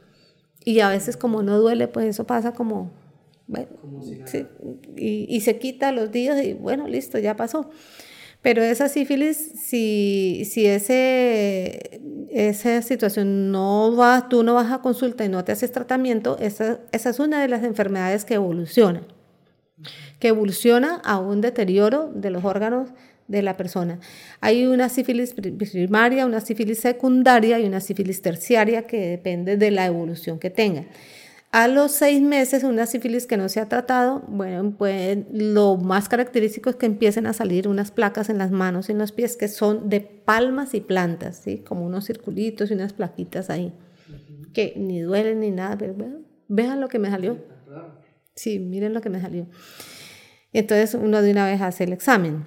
y a veces como no duele, pues eso pasa como, bueno, y, y, se quita los días y bueno, listo, ya pasó. Pero esa sífilis, si, si ese, esa situación no va, tú no vas a consulta y no te haces tratamiento, esa, esa es una de las enfermedades que evolucionan que evoluciona a un deterioro de los órganos de la persona. Hay una sífilis primaria, una sífilis secundaria y una sífilis terciaria que depende de la evolución que tenga. A los seis meses, una sífilis que no se ha tratado, bueno, pues lo más característico es que empiecen a salir unas placas en las manos y en los pies que son de palmas y plantas, ¿sí? como unos circulitos y unas plaquitas ahí, que ni duelen ni nada, pero vean lo que me salió. Sí, miren lo que me salió. Entonces uno de una vez hace el examen.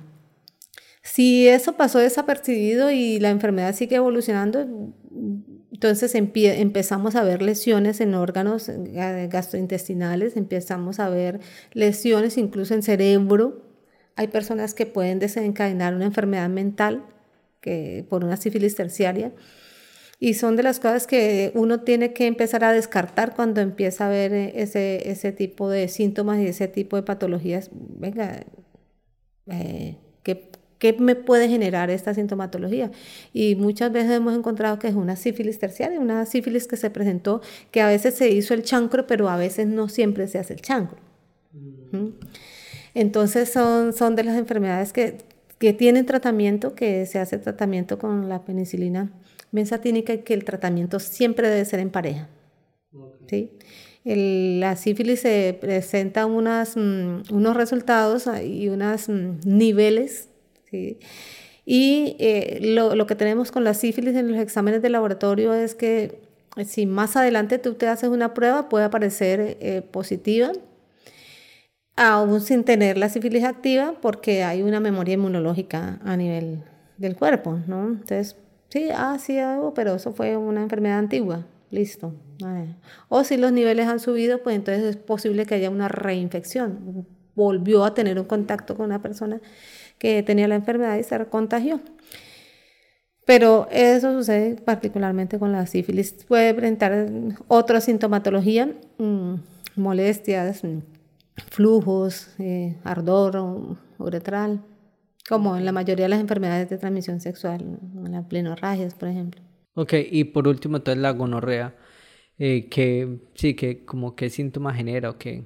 Si eso pasó desapercibido y la enfermedad sigue evolucionando, entonces empezamos a ver lesiones en órganos gastrointestinales, empezamos a ver lesiones incluso en cerebro. Hay personas que pueden desencadenar una enfermedad mental que, por una sífilis terciaria. Y son de las cosas que uno tiene que empezar a descartar cuando empieza a ver eh, ese, ese tipo de síntomas y ese tipo de patologías. Venga, eh, ¿qué, ¿qué, me puede generar esta sintomatología? Y muchas veces hemos encontrado que es una sífilis terciaria, una sífilis que se presentó, que a veces se hizo el chancro, pero a veces no siempre se hace el chancro. ¿Mm? Entonces son, son de las enfermedades que, que tienen tratamiento, que se hace tratamiento con la penicilina benzatínica y que el tratamiento siempre debe ser en pareja. ¿sí? la sífilis se presenta unas, mm, unos resultados y unos mm, niveles. ¿sí? Y eh, lo, lo, que tenemos con la sífilis en los exámenes de laboratorio es que eh, si más adelante tú te haces una prueba puede aparecer eh, positiva, aún sin tener la sífilis activa, porque hay una memoria inmunológica a nivel del cuerpo, ¿no? Entonces, Sí, ah, sí, algo, pero eso fue una enfermedad antigua. Listo. O si los niveles han subido, pues entonces es posible que haya una reinfección. Volvió a tener un contacto con una persona que tenía la enfermedad y se contagió. Pero eso sucede particularmente con la sífilis. Puede presentar otra sintomatología, mm, molestias, mm, flujos, eh, ardor uretral, como en la mayoría de las enfermedades de transmisión sexual, las plenorragias, por ejemplo. Ok, y por último, entonces la gonorrea, eh, que sí, que como qué síntoma genera o qué.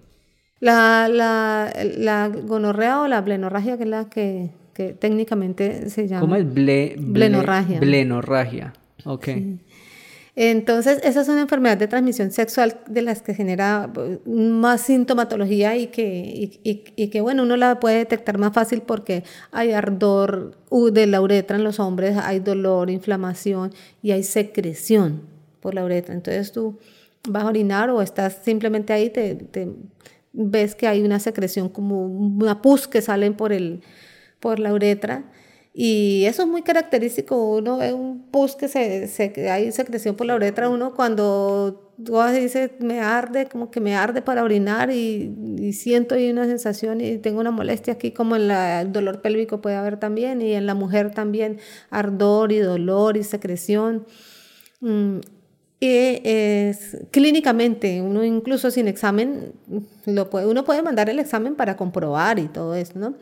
La, la, la gonorrea o la blenorragia, que es la que, que técnicamente se llama. ¿Cómo es ble, blenorragia? Blenorragia, ok. Entonces, esa es una enfermedad de transmisión sexual de las que genera pues, más sintomatología y que, bueno, uno la puede detectar más fácil porque hay ardor de la uretra en los hombres, hay dolor, inflamación y hay secreción por la uretra. Entonces, tú vas a orinar o estás simplemente ahí, te, te ves que hay una secreción como una pus que salen por, el, por la uretra y eso es muy característico. Uno ve un pus que se, se, hay secreción por la uretra. Uno cuando tú dices me arde, como que me arde para orinar y, y, siento ahí una sensación y tengo una molestia aquí, como en la, el dolor pélvico puede haber también. Y en la mujer también ardor y dolor y secreción. Mm, y es, clínicamente, uno incluso sin examen, lo puede, uno puede mandar el examen para comprobar y todo eso, ¿no?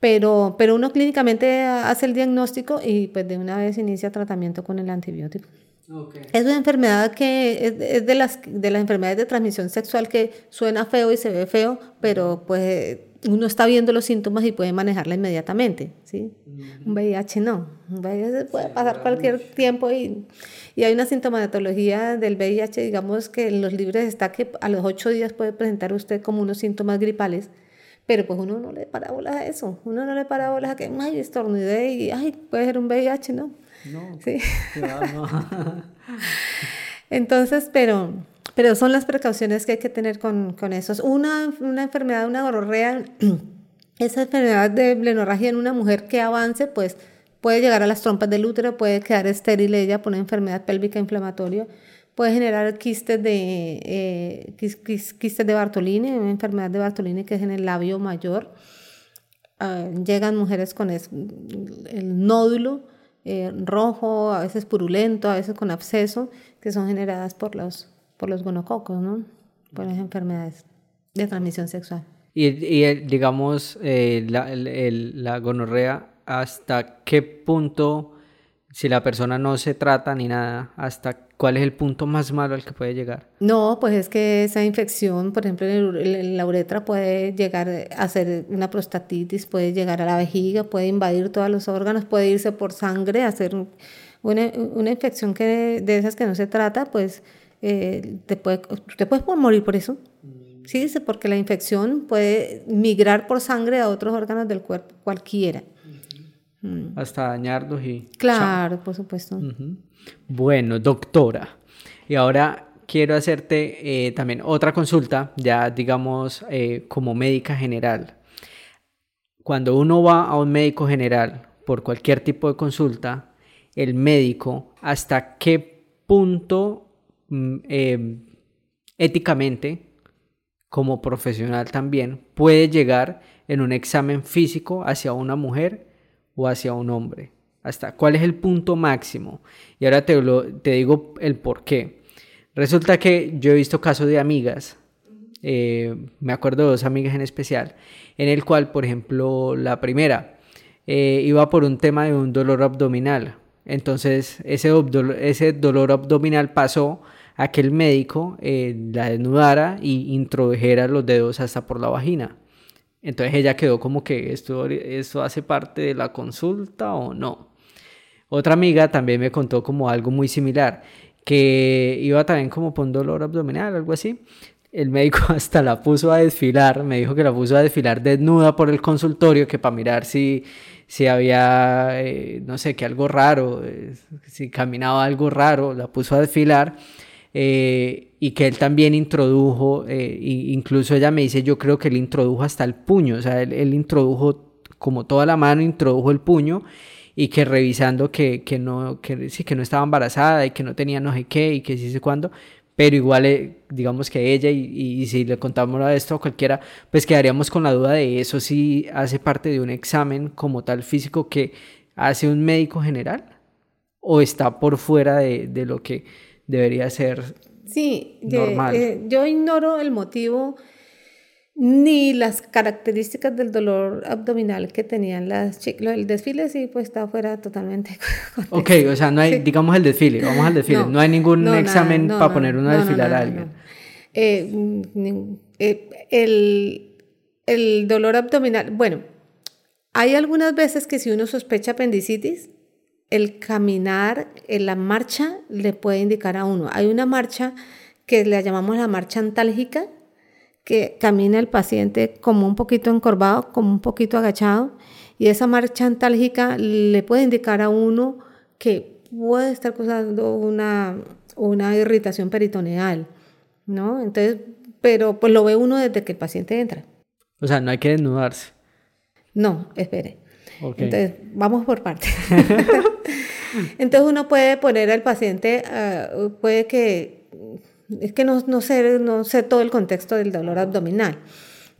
Pero, pero uno clínicamente hace el diagnóstico y pues de una vez inicia tratamiento con el antibiótico. Es una enfermedad que es, de, las, de las enfermedades de transmisión sexual que suena feo y se ve feo, pero pues uno está viendo los síntomas y puede manejarla inmediatamente. ¿sí? Un VIH no. Un VIH puede pasar cualquier tiempo y, y, hay una sintomatología del VIH, digamos que en los libros está que a los ocho días puede presentar usted como unos síntomas gripales pero pues uno no le para bolas a eso, uno no le para bolas a que, ay, estornudé y, ay, puede ser un VIH, ¿no? No, sí. no. Entonces, pero, pero son las precauciones que hay que tener con, con eso. Una, una enfermedad, una gororrea, esa enfermedad de blenorragia en una mujer que avance, pues puede llegar a las trompas del útero, puede quedar estéril ella por una enfermedad pélvica inflamatoria puede generar quistes de, eh, quistes de Bartolini, una enfermedad de Bartolini que es en el labio mayor. Ah, llegan mujeres con el nódulo eh, rojo, a veces purulento, a veces con absceso, que son generadas por los, por los gonococos, ¿no? por las enfermedades de transmisión sexual. Y, y digamos, eh, la, la gonorrea, ¿hasta qué punto, si la persona no se trata ni nada, hasta ¿Cuál es el punto más malo al que puede llegar? No, pues es que esa infección, por ejemplo, en la uretra puede llegar a ser una prostatitis, puede llegar a la vejiga, puede invadir todos los órganos, puede irse por sangre, hacer una, una infección que de esas que no se trata, pues eh, te, puede, te puedes morir por eso. Sí, porque la infección puede migrar por sangre a otros órganos del cuerpo, cualquiera. Hasta dañarlos y... Claro, por supuesto. Bueno, doctora. Y ahora quiero hacerte eh, también otra consulta, ya digamos eh, como médica general. Cuando uno va a un médico general por cualquier tipo de consulta, el médico hasta qué punto mm, em, éticamente, como profesional también, puede llegar en un examen físico hacia una mujer o hacia un hombre hasta cuál es el punto máximo. Y ahora te, te digo el por qué. Resulta que yo he visto casos de amigas, eh, me acuerdo de dos amigas en especial, en el cual, por ejemplo, la primera eh, iba por un tema de un dolor abdominal. Entonces, ese, ese dolor abdominal pasó a que el médico eh, la desnudara y introdujera los dedos hasta por la vagina. Entonces ella quedó como que esto, esto hace parte de la consulta o no. Otra amiga también me contó como algo muy similar, que iba también como por un dolor abdominal, algo así. El médico hasta la puso a desfilar, me dijo que la puso a desfilar desnuda por el consultorio, que para mirar si, si había, eh, no sé, que algo raro, eh, si caminaba algo raro, la puso a desfilar. Eh, y que él también introdujo, incluso ella me dice, yo creo que él introdujo hasta el puño, o sea, él, él introdujo como toda la mano, introdujo el puño y que revisando que, que, no, que, sí, que no estaba embarazada y que no tenía no sé qué y que sí sé cuándo, pero igual eh, digamos que ella y, y, si le contamos esto a cualquiera, pues quedaríamos con la duda de eso si hace parte de un examen como tal físico que hace un médico general. o está por fuera de, de lo que debería ser Sí, normal. eh, yo ignoro el motivo ni las características del dolor abdominal que tenían las chicas. El desfile sí, pues está fuera totalmente. Ok, o sea, no hay, Sí. digamos el desfile, vamos al desfile, no, No, hay ningún no, nada, examen no, para poner uno a desfilar a alguien. Eh, mm, eh, el, el dolor abdominal, bueno, hay algunas veces que si uno sospecha apendicitis, el caminar en la marcha le puede indicar a uno. Hay una marcha que la llamamos la marcha antálgica, que camina el paciente como un poquito encorvado, como un poquito agachado, y esa marcha antálgica le puede indicar a uno que puede estar causando una, una irritación peritoneal, ¿no? Entonces, pero pues lo ve uno desde que el paciente entra. O sea, no hay que desnudarse. No, espere. Entonces, vamos por partes. Entonces uno puede poner al paciente, ah, puede que, es que no, no, sé, no sé todo el contexto del dolor abdominal,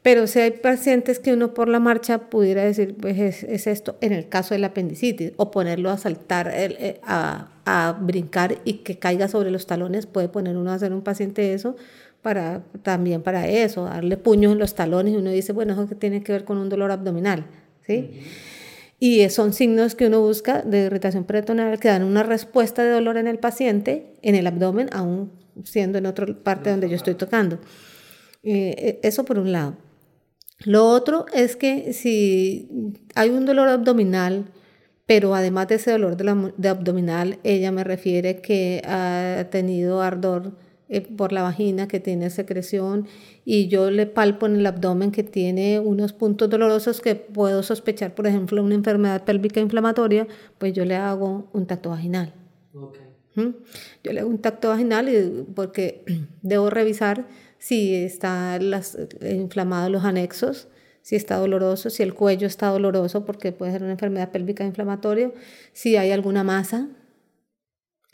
pero si hay pacientes que uno por la marcha pudiera decir, pues es, es esto en el caso del apendicitis, o ponerlo a saltar, el- eh, a, a brincar y que caiga sobre los talones, puede poner uno a hacer un paciente eso, para, también para eso, darle puños en los talones y uno dice, bueno, eso que tiene que ver con un dolor abdominal, ¿sí? Y son signos que uno busca de irritación peritoneal que dan una respuesta de dolor en el paciente, en el abdomen, aún siendo en otra parte donde yo estoy tocando. Eh, eso por un lado. Lo otro es que si hay un dolor abdominal, pero además de ese dolor de abdominal, ella me refiere que ha tenido ardor eh, por la vagina, que tiene secreción, y yo le palpo en el abdomen que tiene unos puntos dolorosos que puedo sospechar, por ejemplo, una enfermedad pélvica inflamatoria, pues yo le hago un tacto vaginal. ¿Mm? Yo le hago un tacto vaginal y- porque debo revisar si está las, eh, inflamado los anexos, si está doloroso, si el cuello está doloroso, porque puede ser una enfermedad pélvica inflamatoria, si hay alguna masa.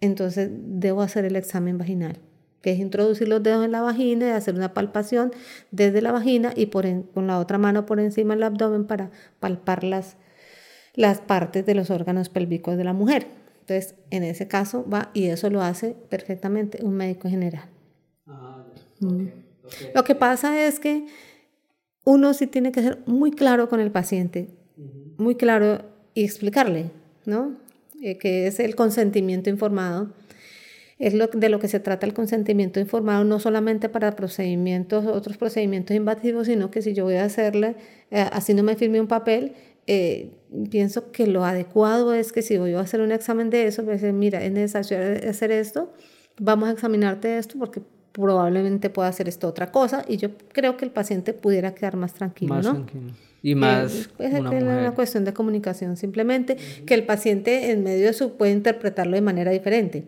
Entonces debo hacer el examen vaginal, que es introducir los dedos en la vagina y hacer una palpación desde la vagina y por en- con la otra mano por encima del abdomen para palpar las, las partes de los órganos pélvicos de la mujer. Entonces, en ese caso va y eso lo hace perfectamente un médico general. Mm. Lo que pasa es que uno sí tiene que ser muy claro con el paciente, muy claro y explicarle, ¿no? Eh, que es el consentimiento informado. Es lo, de lo que se trata el consentimiento informado, no solamente para procedimientos, otros procedimientos invasivos, sino que si yo voy a hacerle, eh, así no me firme un papel, eh, pienso que lo adecuado es que si voy a hacer un examen de eso, me dicen, mira, es necesario hacer esto, vamos a examinarte esto porque probablemente pueda hacer esto otra cosa y yo creo que el paciente pudiera quedar más tranquilo, Más ¿no? tranquilo. Y más Eh, pues, una es una cuestión de comunicación, simplemente que el paciente en medio de su puede interpretarlo de manera diferente.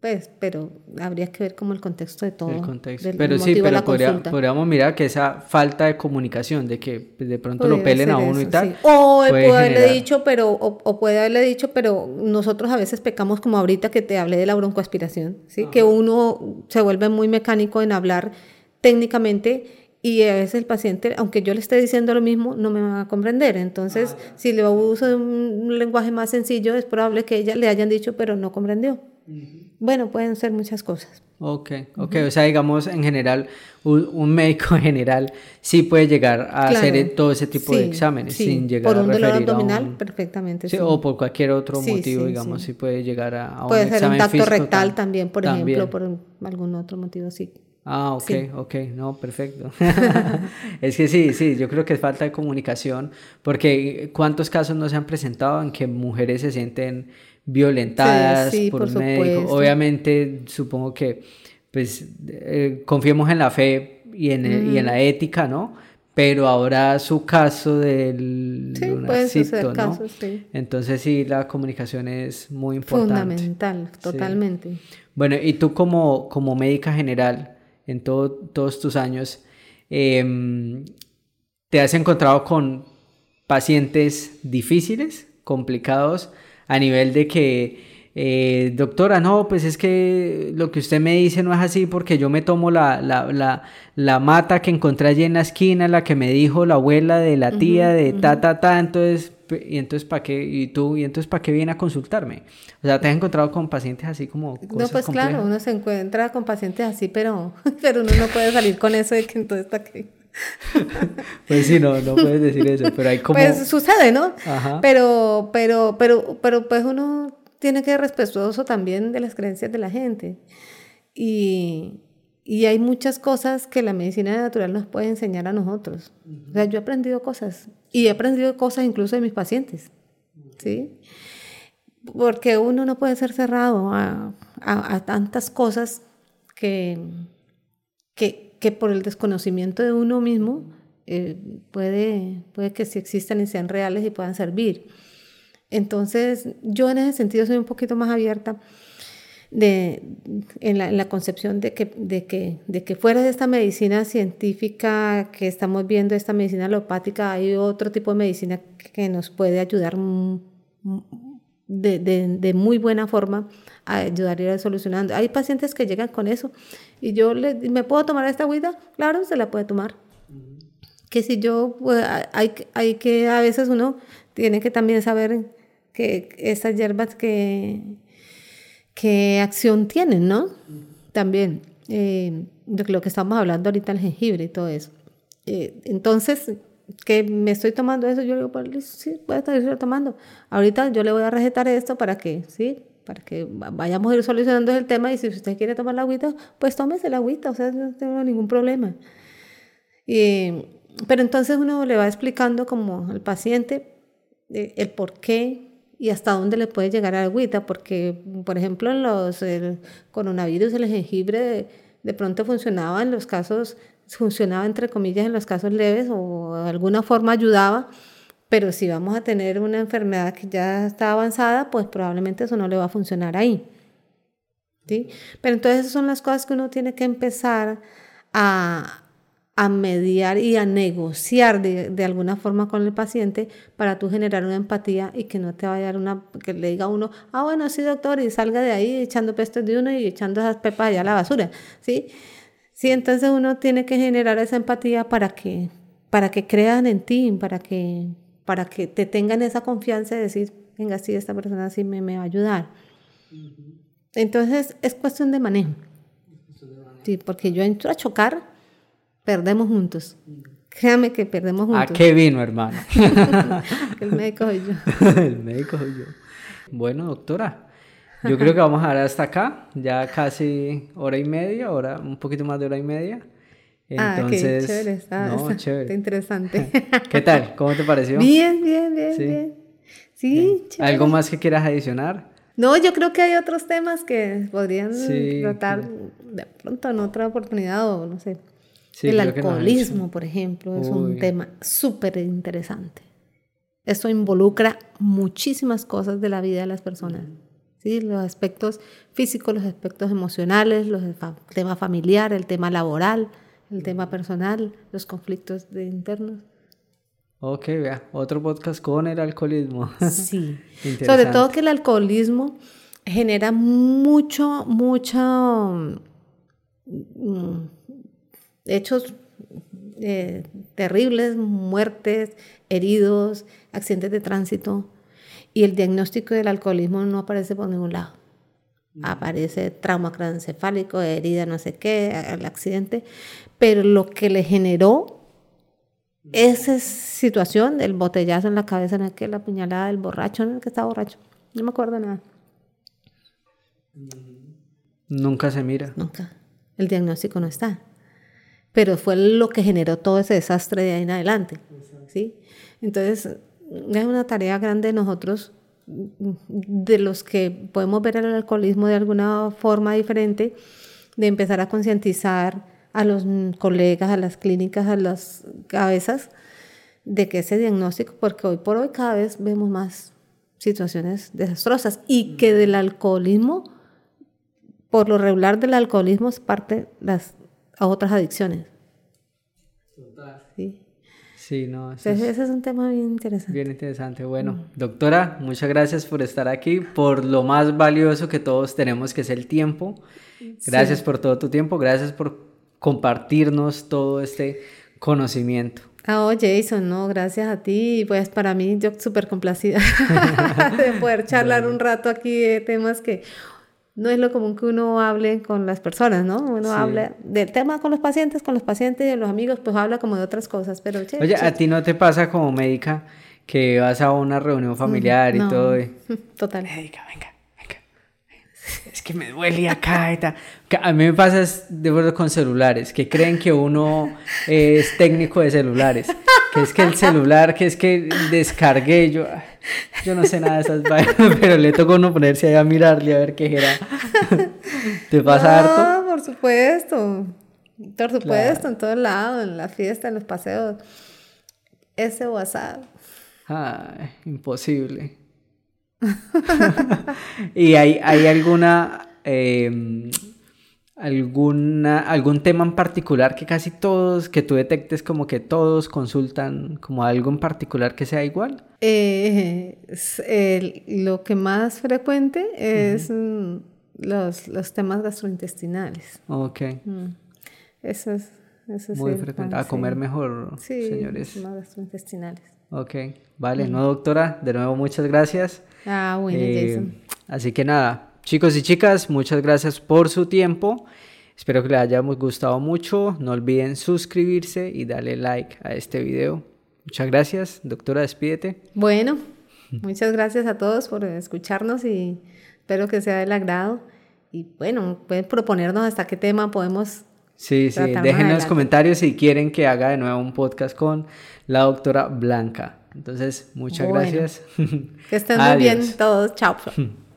Pues, pero habría que ver como el contexto de todo. el contexto. del Pero sí, pero podría- podríamos mirar que esa falta de comunicación, de que pues, de pronto lo pelen a uno y tal. sí. O puede haberle generar- dicho, pero, o, o puede haberle dicho, pero nosotros a veces pecamos como ahorita que te hablé de la broncoaspiración, ¿sí? Que uno se vuelve muy mecánico en hablar técnicamente y a veces el paciente, aunque yo le esté diciendo lo mismo, no me va a comprender. Entonces, si le uso un lenguaje más sencillo, es probable que ella le hayan dicho, pero no comprendió. Bueno, pueden ser muchas cosas. Ok, ok, o sea, digamos, en general, un, un médico en general sí puede llegar a hacer Claro. todo ese tipo de exámenes sí. sin llegar Por un a dolor referir a abdominal, un- perfectamente. Sí, sí. o por cualquier otro motivo, digamos, sí. puede llegar a, a Puede un ser un tacto rectal tam- también, por también. ejemplo, por un- algún otro motivo, sí. Ah, ok, Sí. ok, no, perfecto. es que sí, sí, yo creo que es falta de comunicación, porque ¿cuántos casos no se han presentado en que mujeres se sienten violentadas Sí, sí, por, por un médico? Obviamente, supongo que, pues, eh, confiemos en la fe y en, el- y en la ética, ¿no? Pero ahora su caso del Sí, lunarcito, ¿no? casos, sí. Entonces sí, la comunicación es muy importante. Fundamental, totalmente. Bueno, y tú como, como médica general, en todo- todos tus años, em, ¿te has encontrado con pacientes difíciles, complicados, a nivel de que eh, doctora, no, pues es que lo que usted me dice no es así porque yo me tomo la, la, la, la mata que encontré allí en la esquina, la que me dijo la abuela de la tía de ta, ta, ta, entonces, y entonces ¿para qué? Y tú, y entonces ¿para qué viene a consultarme? O sea, ¿te has encontrado con pacientes así como... no, pues claro, uno se encuentra con pacientes así, pero, pero uno no puede salir con eso de que entonces ¿para qué? pues sí, no, no puedes decir eso, pero hay como... Pues sucede, ¿no? Ajá. Pero, pero, pero, pero pues uno tiene que ser respetuoso también de las creencias de la gente. Y, y hay muchas cosas que la medicina natural nos puede enseñar a nosotros. O sea, yo he aprendido cosas y he aprendido cosas incluso de mis pacientes. ¿Sí? Porque uno no puede ser cerrado a, a, tantas cosas que, que, que, por el desconocimiento de uno mismo eh, puede, puede que sí existan y sean reales y puedan servir. Entonces, yo en ese sentido soy un poquito más abierta de, en, la, en la concepción de que, de, que, de que fuera de esta medicina científica que estamos viendo, esta medicina alopática, hay otro tipo de medicina que nos puede ayudar de, de, de muy buena forma a ayudar a ir solucionando. Hay pacientes que llegan con eso y yo le, me puedo tomar esta agüita, claro, se la puede tomar. Que si yo, pues, hay, hay que, a veces uno tiene que también saber que esas hierbas que, qué acción tienen, ¿no? También, eh, de lo que estamos hablando ahorita, el jengibre y todo eso. Eh, entonces, que me estoy tomando eso, yo digo, pues sí, voy a estar tomando. Ahorita yo le voy a recetar esto para que, sí, para que vayamos a ir solucionando el tema y si usted quiere tomar la agüita, pues tómese la agüita, o sea, no tengo ningún problema. pero entonces uno le va explicando como al paciente eh, el por qué y hasta dónde le puede llegar a agüita, porque, por ejemplo, los el coronavirus, el jengibre de, pronto funcionaba en los casos, funcionaba entre comillas en los casos leves o de alguna forma ayudaba, pero si vamos a tener una enfermedad que ya está avanzada, pues probablemente eso no le va a funcionar ahí. ¿sí? Pero entonces esas son las cosas que uno tiene que empezar a, a mediar y a negociar de, de, alguna forma con el paciente para tú generar una empatía y que no te vaya a dar una, que le diga a uno, ah, bueno, sí, doctor, y salga de ahí echando pestes de uno y echando esas pepas allá a la basura, ¿sí? Sí, entonces uno tiene que generar esa empatía para que, para que crean en ti, para que, para que te tengan esa confianza de decir, venga, sí, esta persona sí me, me va a ayudar. Entonces es cuestión de manejo. Sí, porque yo entro a chocar perdemos juntos. Créame que perdemos juntos. ¿A qué vino, hermano? el médico soy yo. el médico soy yo. Bueno, doctora, yo creo que vamos a dar hasta acá, ya casi hora y media, hora, un poquito más de hora y media. Entonces, ah, qué chévere, está, no, chévere. interesante. ¿Qué tal? ¿Cómo te pareció? Bien, bien, bien, sí. bien. Sí, chévere. ¿Algo más que quieras adicionar? No, yo creo que hay otros temas que podrían tratar de pronto en otra oportunidad o no sé el alcoholismo, por ejemplo, es un tema súper interesante. Esto involucra muchísimas cosas de la vida de las personas. ¿sí? Los aspectos físicos, los aspectos emocionales, los el tema familiar, el tema laboral, el tema personal, los conflictos de internos. Ok, vea, otro podcast con el alcoholismo. Sí, sobre todo que el alcoholismo genera mucho, mucho mm, hechos eh, terribles, muertes, heridos, accidentes de tránsito. Y el diagnóstico del alcoholismo no aparece por ningún lado. Aparece trauma craneoencefálico, herida, no sé qué, el accidente. Pero lo que le generó esa situación, el botellazo en la cabeza, en el que la puñalada del borracho, en el que estaba borracho. No me acuerdo nada. Nunca se mira. Nunca. El diagnóstico no está pero fue lo que generó todo ese desastre de ahí en adelante. ¿sí? Entonces, es una tarea grande de nosotros, de los que podemos ver el alcoholismo de alguna forma diferente, de empezar a concientizar a los colegas, a las clínicas, a las cabezas, de que ese diagnóstico, porque hoy por hoy cada vez vemos más situaciones desastrosas y que del alcoholismo, por lo regular del alcoholismo es parte las a otras adicciones. Total. Sí. Sí, no. Entonces, ese es un tema bien interesante. Bien interesante. Bueno, doctora, muchas gracias por estar aquí, por lo más valioso que todos tenemos, que es el tiempo. Gracias por todo tu tiempo, gracias por compartirnos todo este conocimiento. Ah, oh, Jason, no, gracias a ti. Pues para mí, yo súper complacida de poder charlar un rato aquí de temas que no es lo común que uno hable con las personas, ¿no? Uno habla del tema con los pacientes, con los pacientes y los amigos, pues habla como de otras cosas, pero... Oye, ¿a ti no te pasa como médica que vas a una reunión familiar y todo? Total. Médica, venga, venga. Es que me duele acá y tal. A mí me pasa de verdad con celulares, que creen que uno es técnico de celulares, que es que el celular, que es que descargué yo... Yo no sé nada de esas vainas, pero le tocó uno ponerse ahí a mirarle a ver qué era. ¿Te pasa harto? No, por supuesto. Por supuesto, en todo lado, en la fiesta, en los paseos. Ese WhatsApp. Ay, imposible. ¿Y hay, hay alguna eh, alguna, algún tema en particular que casi todos, que tú detectes como que todos consultan como algo en particular que sea igual? Eh, lo que más frecuente es mm, los, los, temas gastrointestinales. Ok. Mm. Eso es... Eso Muy frecuente. A comer mejor, sí, señores. temas gastrointestinales. Ok, vale, no doctora, de nuevo muchas gracias. Ah, bueno, eh, Jason. Así que nada, Chicos y chicas, muchas gracias por su tiempo. Espero que les hayamos gustado mucho. No olviden suscribirse y darle like a este video. Muchas gracias. Doctora, despídete. Bueno, muchas gracias a todos por escucharnos y espero que sea del agrado. Y bueno, pueden proponernos hasta qué tema podemos. Sí, sí, dejen en los comentarios si quieren que haga de nuevo un podcast con la doctora Blanca. Entonces, muchas gracias. Que estén muy bien todos. Chao.